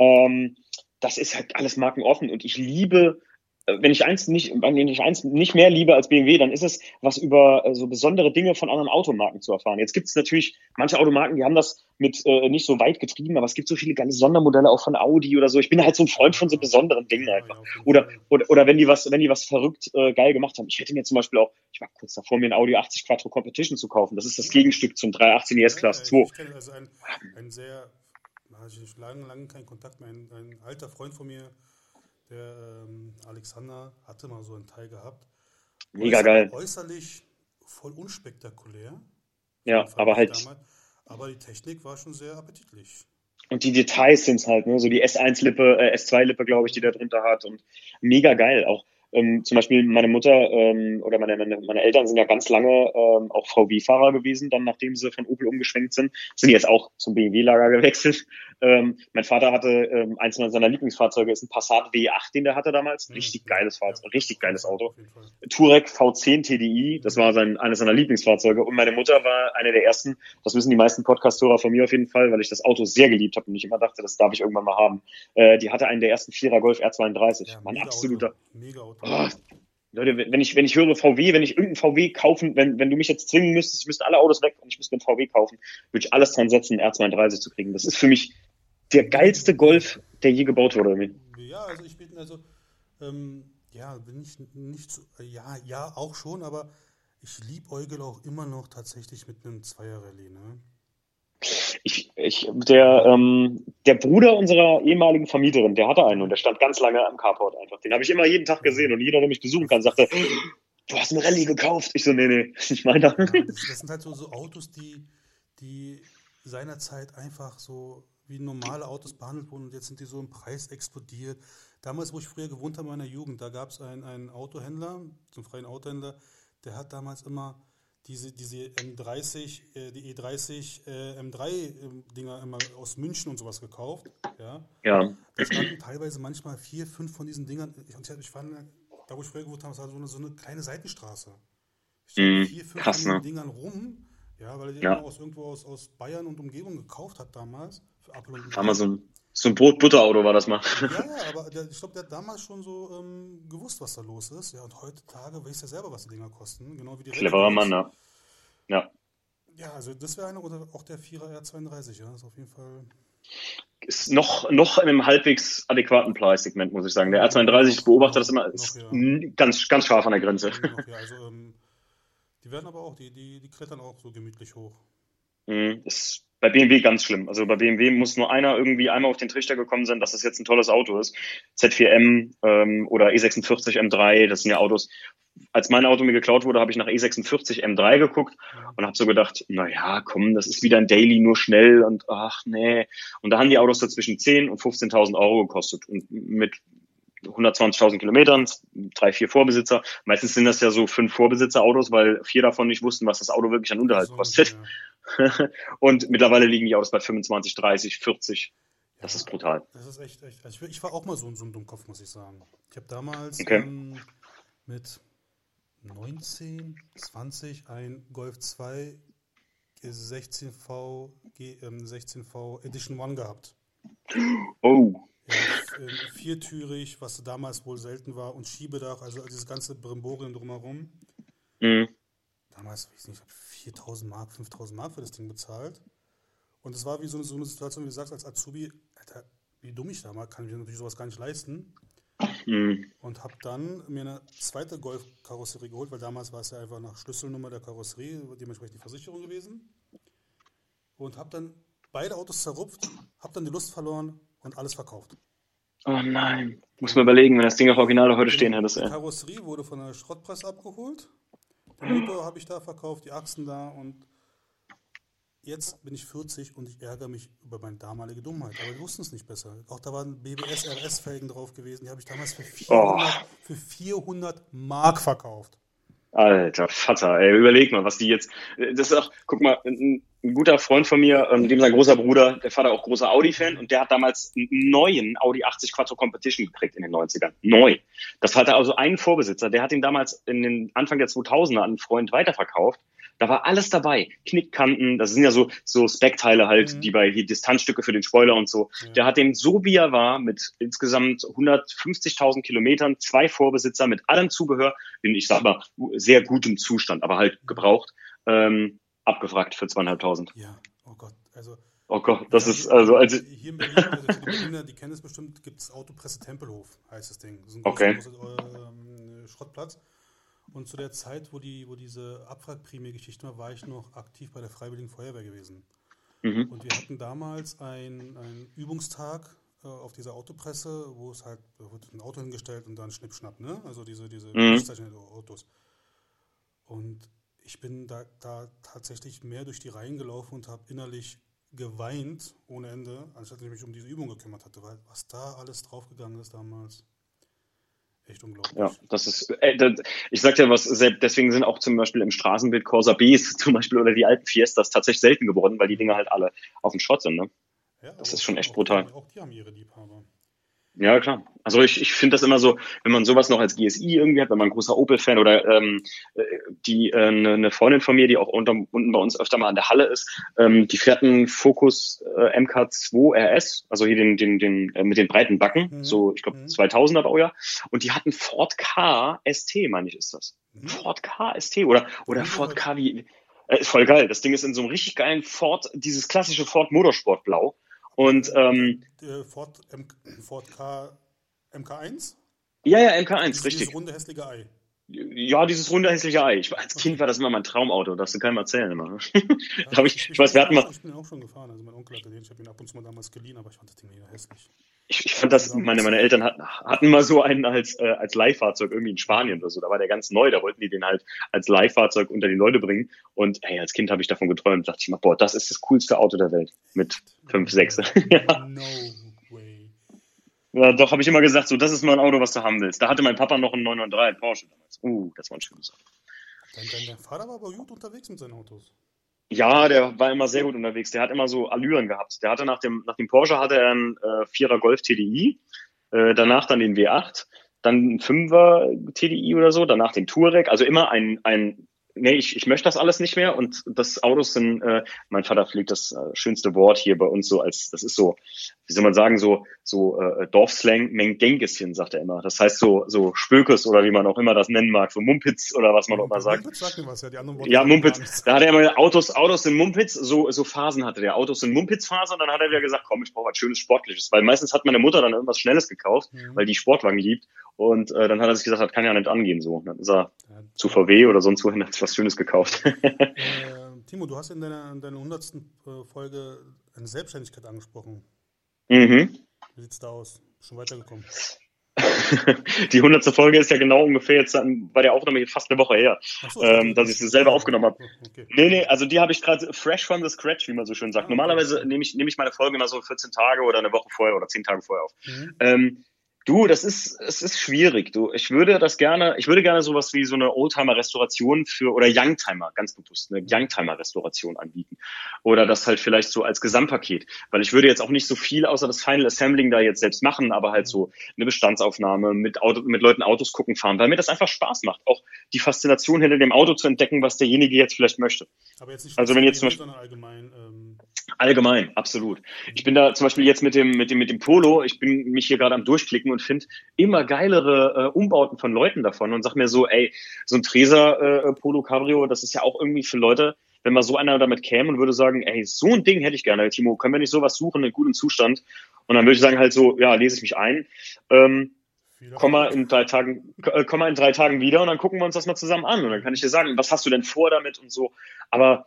Ähm, das ist halt alles markenoffen und ich liebe äh, wenn ich eins nicht, wenn ich eins nicht mehr liebe als BMW, dann ist es, was über äh, so besondere Dinge von anderen Automarken zu erfahren. Jetzt gibt es natürlich manche Automarken, die haben das mit äh, nicht so weit getrieben, aber es gibt so viele geile Sondermodelle auch von Audi oder so. Ich bin halt so ein Freund von so besonderen Dingen einfach. jeden Oder, Fall. oder, oder wenn die was, wenn die was verrückt äh, geil gemacht haben. Ich hätte mir zum Beispiel auch, ich war kurz davor, mir ein Audi 80 Quattro Competition zu kaufen. Das ist das Gegenstück zum 318 ES Class Ja, 2. Ich kenne also ein, ein sehr, hatte ich lange, lange keinen Kontakt mehr, ein, ein alter Freund von mir, der ähm, Alexander, hatte mal so einen Teil gehabt. Mega Äußer- geil. Äußerlich voll unspektakulär. Ja, aber halt, damals. Aber die Technik war schon sehr appetitlich. und die Details sind's halt, ne, so die S1-Lippe, äh, S2-Lippe, glaube ich, die da drunter hat und mega geil. Auch ähm, zum Beispiel meine Mutter ähm, oder meine, meine, meine Eltern sind ja ganz lange ähm, auch VW-Fahrer gewesen, dann nachdem sie von Opel umgeschwenkt sind, sind jetzt auch zum BMW-Lager gewechselt. Ähm, mein Vater hatte ähm, eins seiner Lieblingsfahrzeuge, ist ein Passat W8, den der hatte damals. Richtig Mhm. geiles Fahrzeug, richtig geiles Auto. Touareg V10 TDI, das war sein, eines seiner Lieblingsfahrzeuge. Und meine Mutter war eine der ersten, das wissen die meisten Podcast-Hörer von mir auf jeden Fall, weil ich das Auto sehr geliebt habe und ich immer dachte, das darf ich irgendwann mal haben. Äh, die hatte einen der ersten Vierer Golf R32. Ja, mein absoluter, Auto. Mega Auto. oh, Leute, wenn ich, wenn ich höre VW, wenn ich irgendeinen VW kaufen, wenn, wenn du mich jetzt zwingen müsstest, ich müsste alle Autos weg und ich müsste einen VW kaufen, würde ich alles dran setzen, einen R32 zu kriegen. Das ist für mich der geilste Golf, der je gebaut wurde. Ja, also ich bin also, ähm, ja, bin ich nicht so, ja, ja, auch schon, aber ich liebe Eugel auch immer noch tatsächlich mit einem Zweier-Rallye, ne? Ich, ich, der, ähm, der Bruder unserer ehemaligen Vermieterin, der hatte einen und der stand ganz lange am Carport einfach. Den habe ich immer jeden Tag gesehen und jeder, der mich besuchen kann, sagte, du hast ein Rallye gekauft. Ich so, nee, nee, ich meine. Ja, das, das sind halt so, so Autos, die, die seinerzeit einfach so wie normale Autos behandelt wurden und jetzt sind die so im Preis explodiert. Damals, wo ich früher gewohnt habe in meiner Jugend, da gab es einen, einen Autohändler, so einen freien Autohändler, der hat damals immer diese, diese M30, äh, die E30 äh, M3-Dinger immer aus München und sowas gekauft. Ja. ja. Da standen teilweise manchmal vier, fünf von diesen Dingern. Ich, ich, ich fand, da wo ich früher gewohnt habe, war so eine, so eine kleine Seitenstraße. Ich mm, vier, fünf krass, von diesen ne? Dingern rum. Ja, weil er die ja. aus irgendwo aus, aus Bayern und Umgebung gekauft hat damals. Für Apple und mal so ein so ein Brot-Butter-Auto war das mal. Ja, ja, aber der, ich glaube, der hat damals schon so ähm, gewusst, was da los ist. Ja, und heutzutage weiß ja selber, was die Dinger kosten. Genau wie die Cleverer Mann, ja. Ja. Ja, also das wäre einer oder auch der 4er R32, ja, das ist auf jeden Fall. Ist noch, noch in einem halbwegs adäquaten Preissegment, muss ich sagen. Der R32, ich beobachte das immer, ist ja. ganz, ganz scharf an der Grenze. Ja, also, ähm, die werden aber auch, die, die, die klettern auch so gemütlich hoch. Mhm, ist bei BMW ganz schlimm. Also bei BMW muss nur einer irgendwie einmal auf den Trichter gekommen sein, dass das jetzt ein tolles Auto ist. Z4M ähm, oder E46 M3, das sind ja Autos. Als mein Auto mir geklaut wurde, habe ich nach E46 M3 geguckt und habe so gedacht, na ja, komm, das ist wieder ein Daily, nur schnell und ach nee. Und da haben die Autos so zwischen 10 und 15.000 Euro gekostet und mit 120.000 Kilometern, drei, vier Vorbesitzer. Meistens sind das ja so fünf Vorbesitzerautos, weil vier davon nicht wussten, was das Auto wirklich an Unterhalt kostet. Ja. und mittlerweile liegen die Autos bei 25, 30, 40. Das ja, ist brutal. Das ist echt, echt. Also ich, ich, war auch mal so, so ein Dummkopf, muss ich sagen. Ich habe damals okay. ähm, mit 19, 20 ein Golf 2 16V, ähm, 16V Edition One gehabt. Oh. Ja, ähm, viertürig, was damals wohl selten war, und Schiebedach, also dieses ganze Brimborien drumherum. Mhm. Damals, ich weiß nicht, 4000 Mark, 5000 Mark für das Ding bezahlt. Und es war wie so eine, so eine, Situation, wie du sagst, als Azubi, Alter, wie dumm ich da war, kann ich mir natürlich sowas gar nicht leisten. Mhm. Und habe dann mir eine zweite Golf-Karosserie geholt, weil damals war es ja einfach nach Schlüsselnummer der Karosserie, dementsprechend die Versicherung gewesen. Und habe dann beide Autos zerrupft, habe dann die Lust verloren und alles verkauft. Oh nein, muss man überlegen, wenn das Ding auf Originale heute stehen hätte. Die Karosserie wurde von der Schrottpresse abgeholt den Motor habe ich da verkauft, die Achsen da und jetzt bin ich 40 und ich ärgere mich über meine damalige Dummheit. Aber wir wussten es nicht besser. Auch da waren BBS RS-Felgen drauf gewesen. Die habe ich damals für 400, oh. für 400 Mark verkauft. Alter Vater, ey, überleg mal, was die jetzt. Das ist auch, guck mal, ein, ein guter Freund von mir, ähm, dem sein großer Bruder, der Vater auch großer Audi-Fan und der hat damals einen neuen Audi 80 Quattro Competition gekriegt in den 90ern. Neu. Das hatte also einen Vorbesitzer, der hat ihn damals in den Anfang der 2000er an einen Freund weiterverkauft da war alles dabei. Knickkanten, das sind ja so, so Speckteile halt, mhm. die bei hier Distanzstücke für den Spoiler und so. Ja. Der hat den so wie er war, mit insgesamt 150.000 Kilometern, zwei Vorbesitzer, mit allem Zubehör, in, ich sag mal, sehr gutem Zustand, aber halt gebraucht, ähm, abgefragt für zweieinhalbtausend. Ja, oh Gott, also. Oh Gott, das ja, ist also also hier in Berlin, also die Berliner, die kennen es bestimmt, gibt es Autopresse Tempelhof, heißt das Ding. Das ist ein großer, okay. großer äh, Schrottplatz. Und zu der Zeit, wo, die, wo diese Abwrackprämie-Geschichte war, war ich noch aktiv bei der Freiwilligen Feuerwehr gewesen. Mhm. Und wir hatten damals einen Übungstag äh, auf dieser Autopresse, wo es halt, da wurde ein Auto hingestellt und dann Schnippschnapp, ne? Also diese, diese mhm. Autos. Und ich bin da, da tatsächlich mehr durch die Reihen gelaufen und habe innerlich geweint ohne Ende, anstatt ich mich um diese Übung gekümmert hatte, weil was da alles draufgegangen ist damals. Echt unglaublich. Ja, das ist, äh, das, ich sag ja was, deswegen sind auch zum Beispiel im Straßenbild Corsa Bs zum Beispiel oder die alten Fiestas tatsächlich selten geworden, weil die Dinger halt alle auf dem Schrott sind, ne? Ja, das ist schon echt brutal. Auch die haben ihre Liebhaber. Ja, klar. Also ich, ich finde das immer so, wenn man sowas noch als GSI irgendwie hat, wenn man ein großer Opel-Fan oder ähm, äh, die äh, eine ne Freundin von mir, die auch unter, unten bei uns öfter mal an der Halle ist, ähm, die fährt einen Focus äh, MK2 RS, also hier den, den, den äh, mit den breiten Backen, mhm. so ich glaube mhm. 2000er Baujahr, und die hatten Ford K ST, meine ich, ist das. Mhm. Ford K ST oder oder Ford K wie äh, voll geil. Das Ding ist in so einem richtig geilen Ford, dieses klassische Ford Motorsport Blau. Und ähm, Ford, M Ford K MK1? Ja, ja, MK1, dieses, richtig. Dieses runde hässliche Ei. Ja, dieses runde hässliche Ei. Ich, als Kind war das immer mein Traumauto, darfst du keinem erzählen immer. Ja, ich, ich, ich, weiß, wir hatten mal. Ich bin auch schon gefahren, also mein Onkel hatte den, ich habe ihn ab und zu mal damals geliehen, aber ich fand das Ding mega hässlich. Ich, ich fand das, meine, meine Eltern hatten, hatten mal so einen als, äh, als Leihfahrzeug irgendwie in Spanien oder so. Da war der ganz neu, da wollten die den halt als Leihfahrzeug unter die Leute bringen. Und hey, als Kind habe ich davon geträumt, dachte ich mal, boah, das ist das coolste Auto der Welt. Mit 5, 6. ja. No ja, doch, habe ich immer gesagt, so, das ist mal ein Auto, was du haben willst. Da hatte mein Papa noch einen 993 Porsche damals. Uh, das war ein schönes Auto. Dein, dein, dein Vater war aber gut unterwegs mit seinen Autos. Ja, der war immer sehr gut unterwegs. Der hat immer so Allüren gehabt. Der hatte nach dem, nach dem Porsche hatte er einen äh, 4er Golf TDI, äh, danach dann den W8, dann einen 5er TDI oder so, danach den Touareg. Also immer ein, ein nee, ich, ich möchte das alles nicht mehr und das Autos sind, äh, mein Vater pflegt das äh, schönste Wort hier bei uns so als, das ist so, wie soll man sagen, so, so äh, Dorfslang, Mengengeschen, sagt er immer. Das heißt so, so Spökes oder wie man auch immer das nennen mag, so Mumpitz oder was man auch immer sagt. Mumpitz sagt was, ja, die anderen Worte ja, Mumpitz. Da hat er immer Autos, Autos sind Mumpitz, so, so Phasen hatte der. Autos sind Mumpitz-Phase und dann hat er wieder gesagt, komm, ich brauche was Schönes Sportliches, weil meistens hat meine Mutter dann irgendwas Schnelles gekauft, mhm. weil die Sportwagen liebt und äh, dann hat er sich gesagt, das kann ja nicht angehen so. Dann ist er ja, zu VW oder sonst wohin, sich was Schönes gekauft. äh, Timo, du hast in deiner, in deiner 100. Äh, Folge eine Selbstständigkeit angesprochen. Mhm. Wie sieht's da aus? Schon weitergekommen? die 100. Folge ist ja genau ungefähr jetzt bei der Aufnahme fast eine Woche her, so, ähm, dass ich sie selber aufgenommen habe. Okay. Nee, nee, also die habe ich gerade fresh from the scratch, wie man so schön sagt. Ah, Normalerweise nehme ich, nehme ich meine Folge immer so 14 Tage oder eine Woche vorher oder 10 Tage vorher auf. Mhm. Ähm, Du, das ist, es ist schwierig. Du, ich würde das gerne, ich würde gerne sowas wie so eine Oldtimer-Restauration für, oder Youngtimer, ganz bewusst, eine Youngtimer-Restauration anbieten. Oder das halt vielleicht so als Gesamtpaket. Weil ich würde jetzt auch nicht so viel außer das Final Assembling da jetzt selbst machen, aber halt so eine Bestandsaufnahme, mit Auto, mit Leuten Autos gucken, fahren, weil mir das einfach Spaß macht. Auch die Faszination hinter dem Auto zu entdecken, was derjenige jetzt vielleicht möchte. Aber jetzt nicht also wenn jetzt zum Beispiel, allgemein, ähm Allgemein, absolut. Ich bin da zum Beispiel jetzt mit dem, mit dem, mit dem Polo, ich bin mich hier gerade am Durchklicken und finde immer geilere äh, Umbauten von Leuten davon und sag mir so, ey, so ein Treser äh, Polo Cabrio, das ist ja auch irgendwie für Leute, wenn mal so einer damit käme und würde sagen, ey, so ein Ding hätte ich gerne, Timo, können wir nicht sowas suchen in gutem Zustand? Und dann würde ich sagen halt so, ja, lese ich mich ein. Ähm, komm mal in drei Tagen, äh, komm mal in drei Tagen wieder und dann gucken wir uns das mal zusammen an. Und dann kann ich dir sagen, was hast du denn vor damit und so. Aber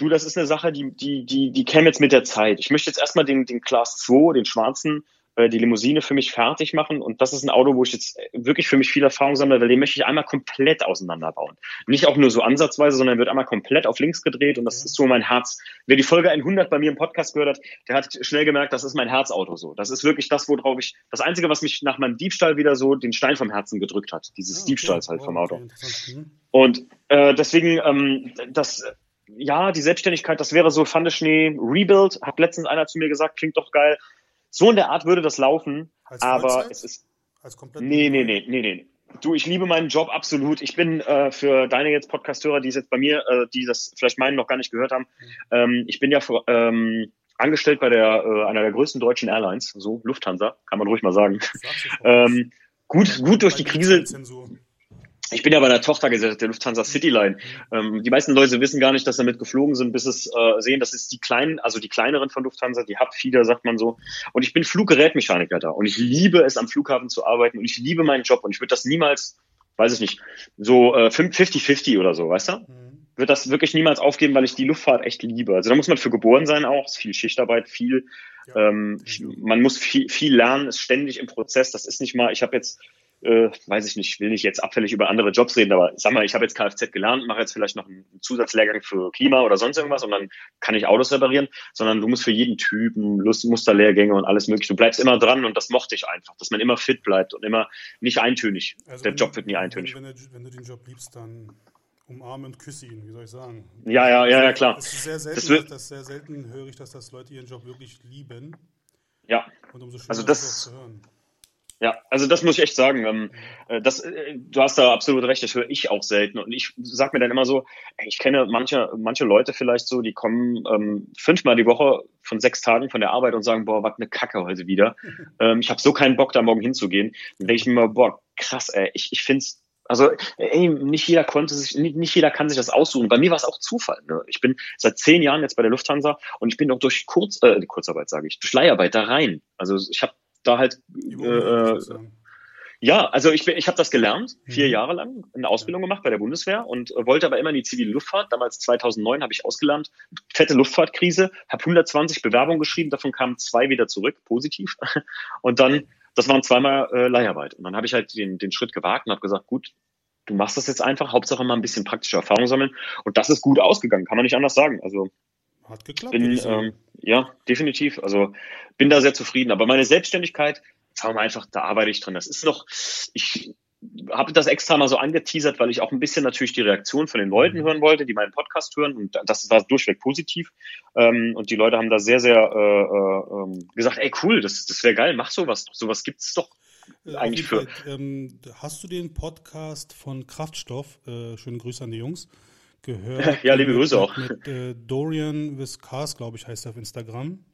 Du, das ist eine Sache, die, die, die, die käme jetzt mit der Zeit. Ich möchte jetzt erstmal den, den Class 2, den schwarzen, äh, die Limousine für mich fertig machen. Und das ist ein Auto, wo ich jetzt wirklich für mich viel Erfahrung sammle, weil den möchte ich einmal komplett auseinanderbauen. Nicht auch nur so ansatzweise, sondern wird einmal komplett auf links gedreht. Und das ist so mein Herz. Wer die Folge 100 bei mir im Podcast gehört hat, der hat schnell gemerkt, das ist mein Herzauto so. Das ist wirklich das, worauf ich, das Einzige, was mich nach meinem Diebstahl wieder so den Stein vom Herzen gedrückt hat. Dieses ah, okay. Diebstahls halt vom Auto. Mhm. Und äh, deswegen, ähm, das ja, die Selbstständigkeit, das wäre so Pfandeschnee Rebuild, hat letztens einer zu mir gesagt, klingt doch geil. So in der Art würde das laufen, Als aber Vollzeit? es ist. Als komplett nee, nee, nee, nee, nee. Du, ich liebe meinen Job absolut. Ich bin äh, für deine jetzt Podcast-Hörer, die es jetzt bei mir, äh, die das vielleicht meinen noch gar nicht gehört haben, mhm. ähm, ich bin ja für, ähm, angestellt bei der äh, einer der größten deutschen Airlines, so Lufthansa, kann man ruhig mal sagen. Ähm, gut, gut durch die Krise. Ich bin ja bei der Tochtergesellschaft der Lufthansa Cityline. Ähm, die meisten Leute wissen gar nicht, dass damit geflogen sind, bis es äh, sehen, das ist die kleinen, also die kleineren von Lufthansa, die Hubfieder, sagt man so. Und ich bin Fluggerätmechaniker da und ich liebe es, am Flughafen zu arbeiten und ich liebe meinen Job und ich würde das niemals, weiß ich nicht, so äh, 50-50 oder so, weißt du? Mhm. Wird das wirklich niemals aufgeben, weil ich die Luftfahrt echt liebe. Also da muss man für geboren sein auch, es ist viel Schichtarbeit, viel, ja. ähm, man muss viel, viel lernen, ist ständig im Prozess. Das ist nicht mal, ich habe jetzt äh, weiß ich nicht, will nicht jetzt abfällig über andere Jobs reden, aber sag mal, ich habe jetzt Kfz gelernt, mache jetzt vielleicht noch einen Zusatzlehrgang für Klima oder sonst irgendwas und dann kann ich Autos reparieren, sondern du musst für jeden Typen Lust, Musterlehrgänge und alles mögliche. Du bleibst immer dran und das mochte ich einfach, dass man immer fit bleibt und immer nicht eintönig. Also Der Job wird nie eintönig. Wenn, wenn, wenn du den Job liebst, dann umarme und küsse ihn, wie soll ich sagen? Ja, ja, ja, ja klar. Es ist sehr selten, das wird, das sehr selten höre ich, dass das Leute ihren Job wirklich lieben. Ja. Und umso schöner also das, zu hören. Ja, also das muss ich echt sagen. Ähm, äh, das, äh, du hast da absolut recht, das höre ich auch selten. Und ich sag mir dann immer so, ich kenne manche, manche Leute vielleicht so, die kommen ähm, fünfmal die Woche von sechs Tagen von der Arbeit und sagen, boah, was eine Kacke heute wieder. ähm, ich habe so keinen Bock, da morgen hinzugehen. Dann denke ich mir mal, boah, krass, ey, ich, ich find's also ey, nicht jeder konnte sich, nicht, nicht jeder kann sich das aussuchen. Bei mir war es auch Zufall. Ne? Ich bin seit zehn Jahren jetzt bei der Lufthansa und ich bin auch durch Kurz, äh, Kurzarbeit, sage ich, durch Leiharbeit da rein. Also ich habe da halt äh, ja, also ich, ich habe das gelernt, vier mhm. Jahre lang, eine Ausbildung gemacht bei der Bundeswehr und wollte aber immer in die zivile Luftfahrt. Damals 2009 habe ich ausgelernt, fette Luftfahrtkrise, habe 120 Bewerbungen geschrieben, davon kamen zwei wieder zurück, positiv. Und dann, das waren zweimal äh, Leiharbeit. Und dann habe ich halt den, den Schritt gewagt und habe gesagt, gut, du machst das jetzt einfach, Hauptsache mal ein bisschen praktische Erfahrung sammeln. Und das ist gut ausgegangen, kann man nicht anders sagen. Also hat geklappt. Bin, ähm, ja, definitiv. Also bin da sehr zufrieden. Aber meine Selbstständigkeit, sagen wir einfach, da arbeite ich drin. Das ist noch, ich habe das extra mal so angeteasert, weil ich auch ein bisschen natürlich die Reaktion von den Leuten mhm. hören wollte, die meinen Podcast hören. Und das war durchweg positiv. Ähm, und die Leute haben da sehr, sehr äh, äh, ähm, gesagt, ey cool, das, das wäre geil, mach sowas. Sowas gibt's doch äh, eigentlich für. Ähm, hast du den Podcast von Kraftstoff? Äh, schöne Grüße an die Jungs gehört. ja, liebe Grüße auch. Mit äh, Dorian Viscars, glaube ich, heißt er auf Instagram.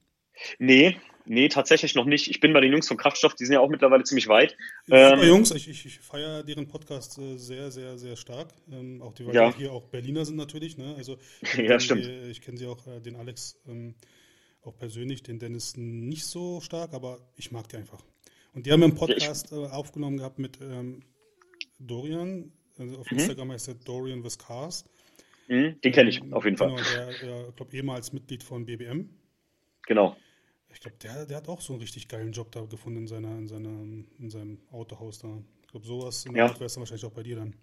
Nee, nee, tatsächlich noch nicht. Ich bin bei den Jungs von Kraftstoff, die sind ja auch mittlerweile ziemlich weit. Ähm, Jungs, ich, ich, ich feiere deren Podcast äh, sehr, sehr, sehr stark. Ähm, auch die, weil ja. hier auch Berliner sind natürlich. Ne? Also, ja, stimmt. Die, ich kenne sie auch, äh, den Alex ähm, auch persönlich, den Dennis nicht so stark, aber ich mag die einfach. Und die haben einen Podcast ja, äh, aufgenommen gehabt mit ähm, Dorian. Also auf mhm. Instagram heißt er Dorian Viscars. Mhm, den kenne ich, auf jeden Fall. Genau, der, der glaube ehemals Mitglied von BBM. Genau. Ich glaube, der, der hat auch so einen richtig geilen Job da gefunden in, seiner, in, seiner, in seinem Autohaus da. Ich glaube, sowas in der ja. Art wäre es dann wahrscheinlich auch bei dir dann.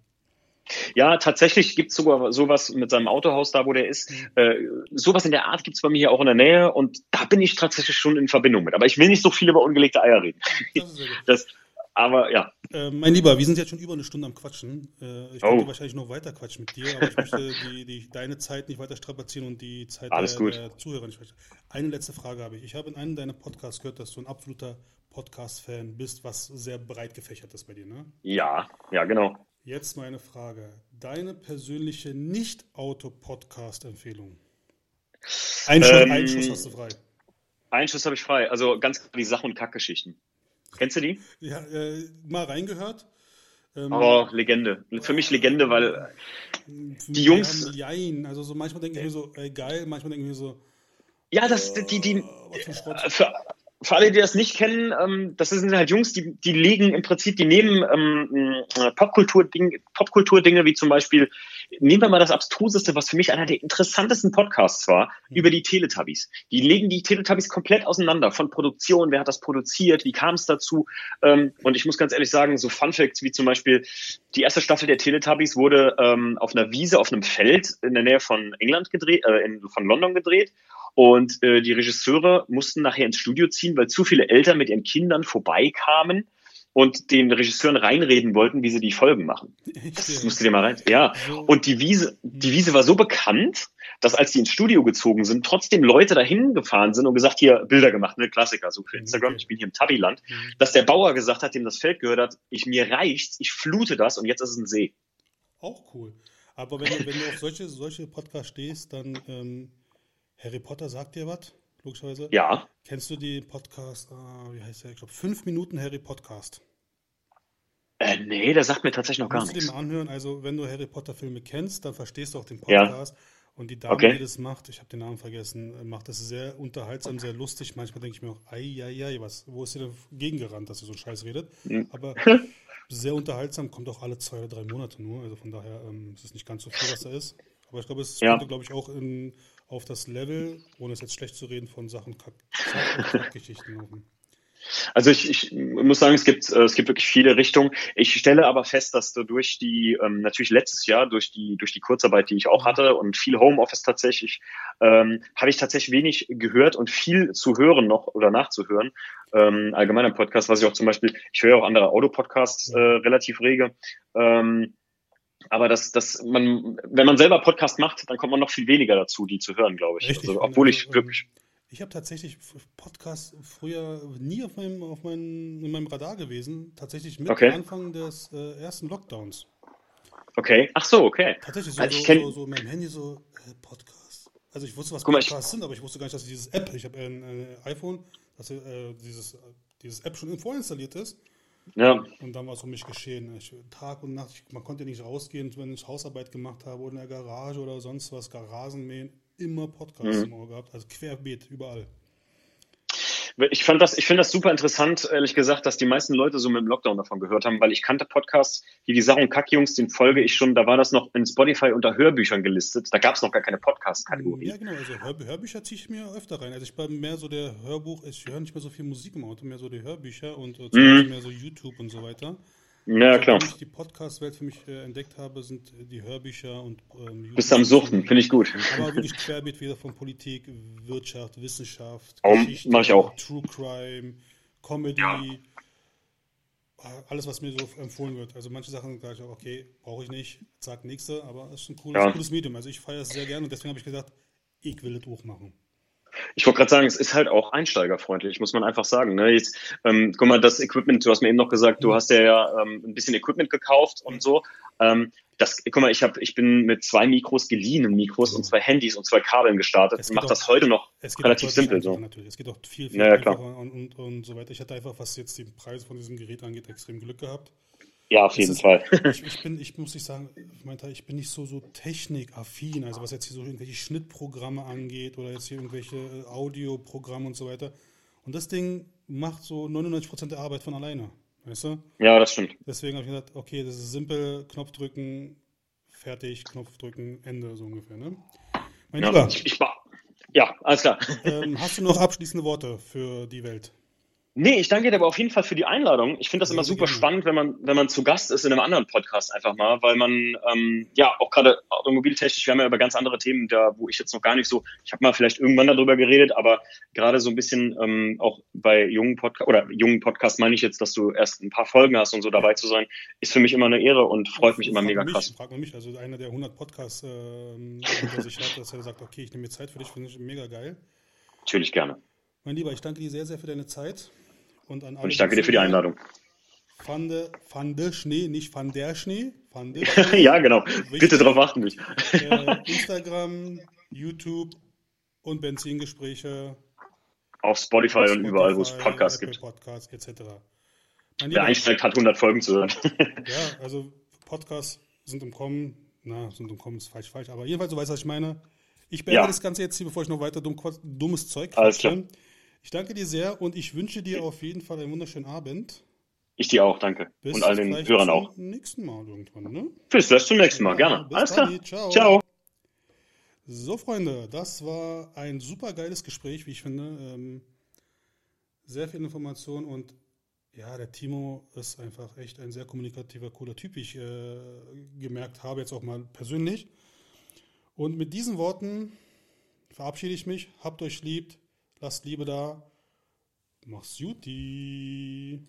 Ja, tatsächlich gibt es sogar sowas mit seinem Autohaus da, wo der ist. Mhm. Äh, sowas in der Art gibt es bei mir hier auch in der Nähe und da bin ich tatsächlich schon in Verbindung mit. Aber ich will nicht so viel über ungelegte Eier reden. Das, das aber ja. Äh, mein Lieber, wir sind jetzt schon über eine Stunde am Quatschen. Äh, ich könnte oh. wahrscheinlich noch weiter quatschen mit dir, aber ich möchte die, die, deine Zeit nicht weiter strapazieren und die Zeit Alles der, der Zuhörer nicht weiter. Eine letzte Frage habe ich. Ich habe in einem deiner Podcasts gehört, dass du ein absoluter Podcast-Fan bist, was sehr breit gefächert ist bei dir, ne? Ja, ja, genau. Jetzt meine Frage. Deine persönliche Nicht-Auto-Podcast-Empfehlung. Ein, ähm, ein Schuss hast du frei. Ein Schuss habe ich frei. Also ganz klar die Sach- und Kackgeschichten. Kennst du die? Ja, äh, mal reingehört. Ähm, oh, Legende. Für mich Legende, weil die Jungs. Jein. Also so manchmal denke ich mir so, ey, geil, manchmal denke ich mir so. Ja, das, die, die, äh, für, für alle, die das nicht kennen, ähm, das sind halt Jungs, die, die legen im Prinzip, die nehmen ähm, äh, Popkultur-Dinge Popkultur wie zum Beispiel, nehmen wir mal das Abstruseste, was für mich einer der interessantesten Podcasts war, mhm. über die Teletubbies. Die legen die Teletubbies komplett auseinander, von Produktion, wer hat das produziert, wie kam es dazu. Ähm, und ich muss ganz ehrlich sagen, so Fun Facts wie zum Beispiel, die erste Staffel der Teletubbies wurde ähm, auf einer Wiese, auf einem Feld in der Nähe von England gedreht, äh, in, von London gedreht. Und äh, die Regisseure mussten nachher ins Studio ziehen, weil zu viele Eltern mit ihren Kindern vorbeikamen und den Regisseuren reinreden wollten, wie sie die Folgen machen. Das musst du dir mal rein. Ja. Und die Wiese, die Wiese war so bekannt, dass als die ins Studio gezogen sind, trotzdem Leute dahin gefahren sind und gesagt, hier Bilder gemacht, ne, Klassiker, so für Instagram, ich bin hier im Tabiland, mhm. dass der Bauer gesagt hat, dem das Feld gehört hat, ich mir reicht's, ich flute das und jetzt ist es ein See. Auch cool. Aber wenn du, wenn du auf solche, solche Podcasts stehst, dann ähm, Harry Potter sagt dir was, logischerweise. Ja. Kennst du die Podcast, äh, wie heißt der? Ich glaube, 5 Minuten Harry Podcast. Äh, nee, der sagt mir tatsächlich noch gar nichts. Du den anhören, also wenn du Harry Potter Filme kennst, dann verstehst du auch den Podcast. Ja. Und die Dame, okay. die das macht, ich habe den Namen vergessen, macht das sehr unterhaltsam, sehr lustig. Manchmal denke ich mir auch, ei, ei, ei, was, wo ist sie denn gegengerannt, dass sie so einen Scheiß redet? Mhm. Aber sehr unterhaltsam, kommt auch alle zwei oder drei Monate nur. Also von daher ähm, ist es nicht ganz so viel, was da ist. Aber ich glaube, es ja. könnte, glaube ich, auch in auf das Level, ohne es jetzt schlecht zu reden, von Sachen Kack und Kackgeschichten machen? Also ich, ich muss sagen, es gibt äh, es gibt wirklich viele Richtungen. Ich stelle aber fest, dass du durch die ähm, natürlich letztes Jahr durch die durch die Kurzarbeit, die ich auch hatte und viel Homeoffice tatsächlich, ähm, habe ich tatsächlich wenig gehört und viel zu hören noch oder nachzuhören. Ähm, allgemeiner Podcast, was ich auch zum Beispiel, ich höre auch andere Audio-Podcasts äh, relativ rege. Ähm, aber das, das, man, wenn man selber Podcast macht, dann kommt man noch viel weniger dazu, die zu hören, glaube ich. Richtig. Also, obwohl ich also, wirklich. Ich habe tatsächlich Podcasts früher nie auf meinem, auf meinem, in meinem Radar gewesen. Tatsächlich mit Okay. Anfang des äh, ersten Lockdowns. Okay. Ach so, okay. Tatsächlich so, Also ich so, so, so mein Handy so, äh, Podcast. Also ich wusste, was Guck mal, ich- Podcasts sind, aber ich wusste gar nicht, dass dieses App, ich habe ein, ein iPhone, dass äh, dieses, dieses App schon vorinstalliert ist. Ja. Und dann war es um mich geschehen. Ich, Tag und Nacht, ich, man konnte nicht rausgehen, wenn ich Hausarbeit gemacht habe oder in der Garage oder sonst was, Garasenmähen, immer Podcasts Mhm. im Ohr gehabt. Also querbeet, überall. Ich fand das, ich finde das super interessant, ehrlich gesagt, dass die meisten Leute so mit dem Lockdown davon gehört haben, weil ich kannte Podcasts, wie die Sachen Kackjungs, den folge ich schon, da war das noch in Spotify unter Hörbüchern gelistet. Da gab es noch gar keine Podcast-Kategorie. Ja, genau. Also Hör, Hörbücher ziehe ich mir öfter rein. Also ich bin mehr so der Hörbuch, ich höre nicht mehr so viel Musik im Auto, mehr so die Hörbücher und äh, Mhm. Mehr so YouTube und so weiter. Ja, klar. Seitdem ich die Podcast-Welt für mich äh, entdeckt habe, sind äh, die Hörbücher und ähm, Bist am Suchten, finde ich gut. Aber wirklich querbeet wieder von Politik, Wirtschaft, Wissenschaft, Oh, Geschichte, ich auch. True Crime, Comedy, Ja. äh, alles, was mir so empfohlen wird. Also manche Sachen sage ich auch, okay, brauche ich nicht, zack, nächste, aber es ist ein cooles, Ja. cooles Medium. Also ich feiere es sehr gerne und deswegen habe ich gesagt, ich will es auch machen. Ich wollte gerade sagen, es ist halt auch einsteigerfreundlich, muss man einfach sagen. Ne? Jetzt, ähm, guck mal, das Equipment, du hast mir eben noch gesagt, du hast ja, ähm, ein bisschen Equipment gekauft und so. Ähm, das, guck mal, ich habe, ich bin mit zwei Mikros, geliehenen Mikros und zwei Handys und zwei Kabeln gestartet auch- das heute noch relativ simpel so. Natürlich. Es geht auch viel, viel Ja, ja, klar. einfacher und, und, und so weiter. Ich hatte einfach, was jetzt den Preis von diesem Gerät angeht, extrem Glück gehabt. Ja, auf jeden ist- Fall. Ich, ich bin, ich muss nicht sagen, ich meinte, ich bin nicht so, so technikaffin, also was jetzt hier so irgendwelche Schnittprogramme angeht oder jetzt hier irgendwelche äh, Audioprogramme und so weiter. Und das Ding macht so 99% der Arbeit von alleine, weißt du? ja, das stimmt. Deswegen habe ich gedacht, okay, das ist simpel, Knopf drücken, fertig, Knopf drücken, Ende, so ungefähr, ne? Mein Ja, Lieber, ich, ich, ja, alles klar. ähm, hast du noch abschließende Worte für die Welt? Nee, ich danke dir aber auf jeden Fall für die Einladung. Ich finde das immer super spannend, wenn man, wenn man zu Gast ist in einem anderen Podcast einfach mal, weil man ähm, ja auch gerade automobiltechnisch, wir haben ja über ganz andere Themen da, wo ich jetzt noch gar nicht so, ich habe mal vielleicht irgendwann darüber geredet, aber gerade so ein bisschen ähm, auch bei jungen Podcast oder jungen Podcast meine ich jetzt, dass du erst ein paar Folgen hast und so dabei zu sein, ist für mich immer eine Ehre und freut mich immer mega mich, krass. Frag mal mich, also einer der 100 Podcasts unter sich hat, dass er sagt, okay, ich nehme mir Zeit für dich, finde ich mega geil. Natürlich gerne. Mein Lieber, ich danke dir sehr, sehr für deine Zeit. Und, an alle, Und ich danke dir für die Einladung. Fande, Fande Schnee, nicht Van der Schnee. Fande ja, genau. Bitte darauf achten mich. äh, Instagram, YouTube und Benzingespräche. Auf Spotify und überall, wo es Spotify, Podcasts Apple gibt. Podcasts etc. Mein Wer einsteigt, hat 100 Folgen zu hören. Ja, also Podcasts sind im Kommen. Na, sind im Kommen ist falsch, falsch. Aber jedenfalls, du weißt, was ich meine. Ich beende Ja. das Ganze jetzt hier, bevor ich noch weiter dumm, dummes Zeug Alles quatsche. Ich danke dir sehr und ich wünsche dir auf jeden Fall einen wunderschönen Abend. Ich dir auch, danke. Bis und all den vielleicht Hörern zum auch. nächsten Mal irgendwann, ne? Bis, bis zum nächsten Mal, Ja, gerne. bis Alles dann, klar. ciao. Ciao. So, Freunde, das war ein super geiles Gespräch, wie ich finde. Ähm, sehr viel Information und ja, der Timo ist einfach echt ein sehr kommunikativer, cooler Typ, wie ich äh, gemerkt habe, jetzt auch mal persönlich. Und mit diesen Worten verabschiede ich mich. Habt euch lieb, Lasst Liebe da. Mach's Juti.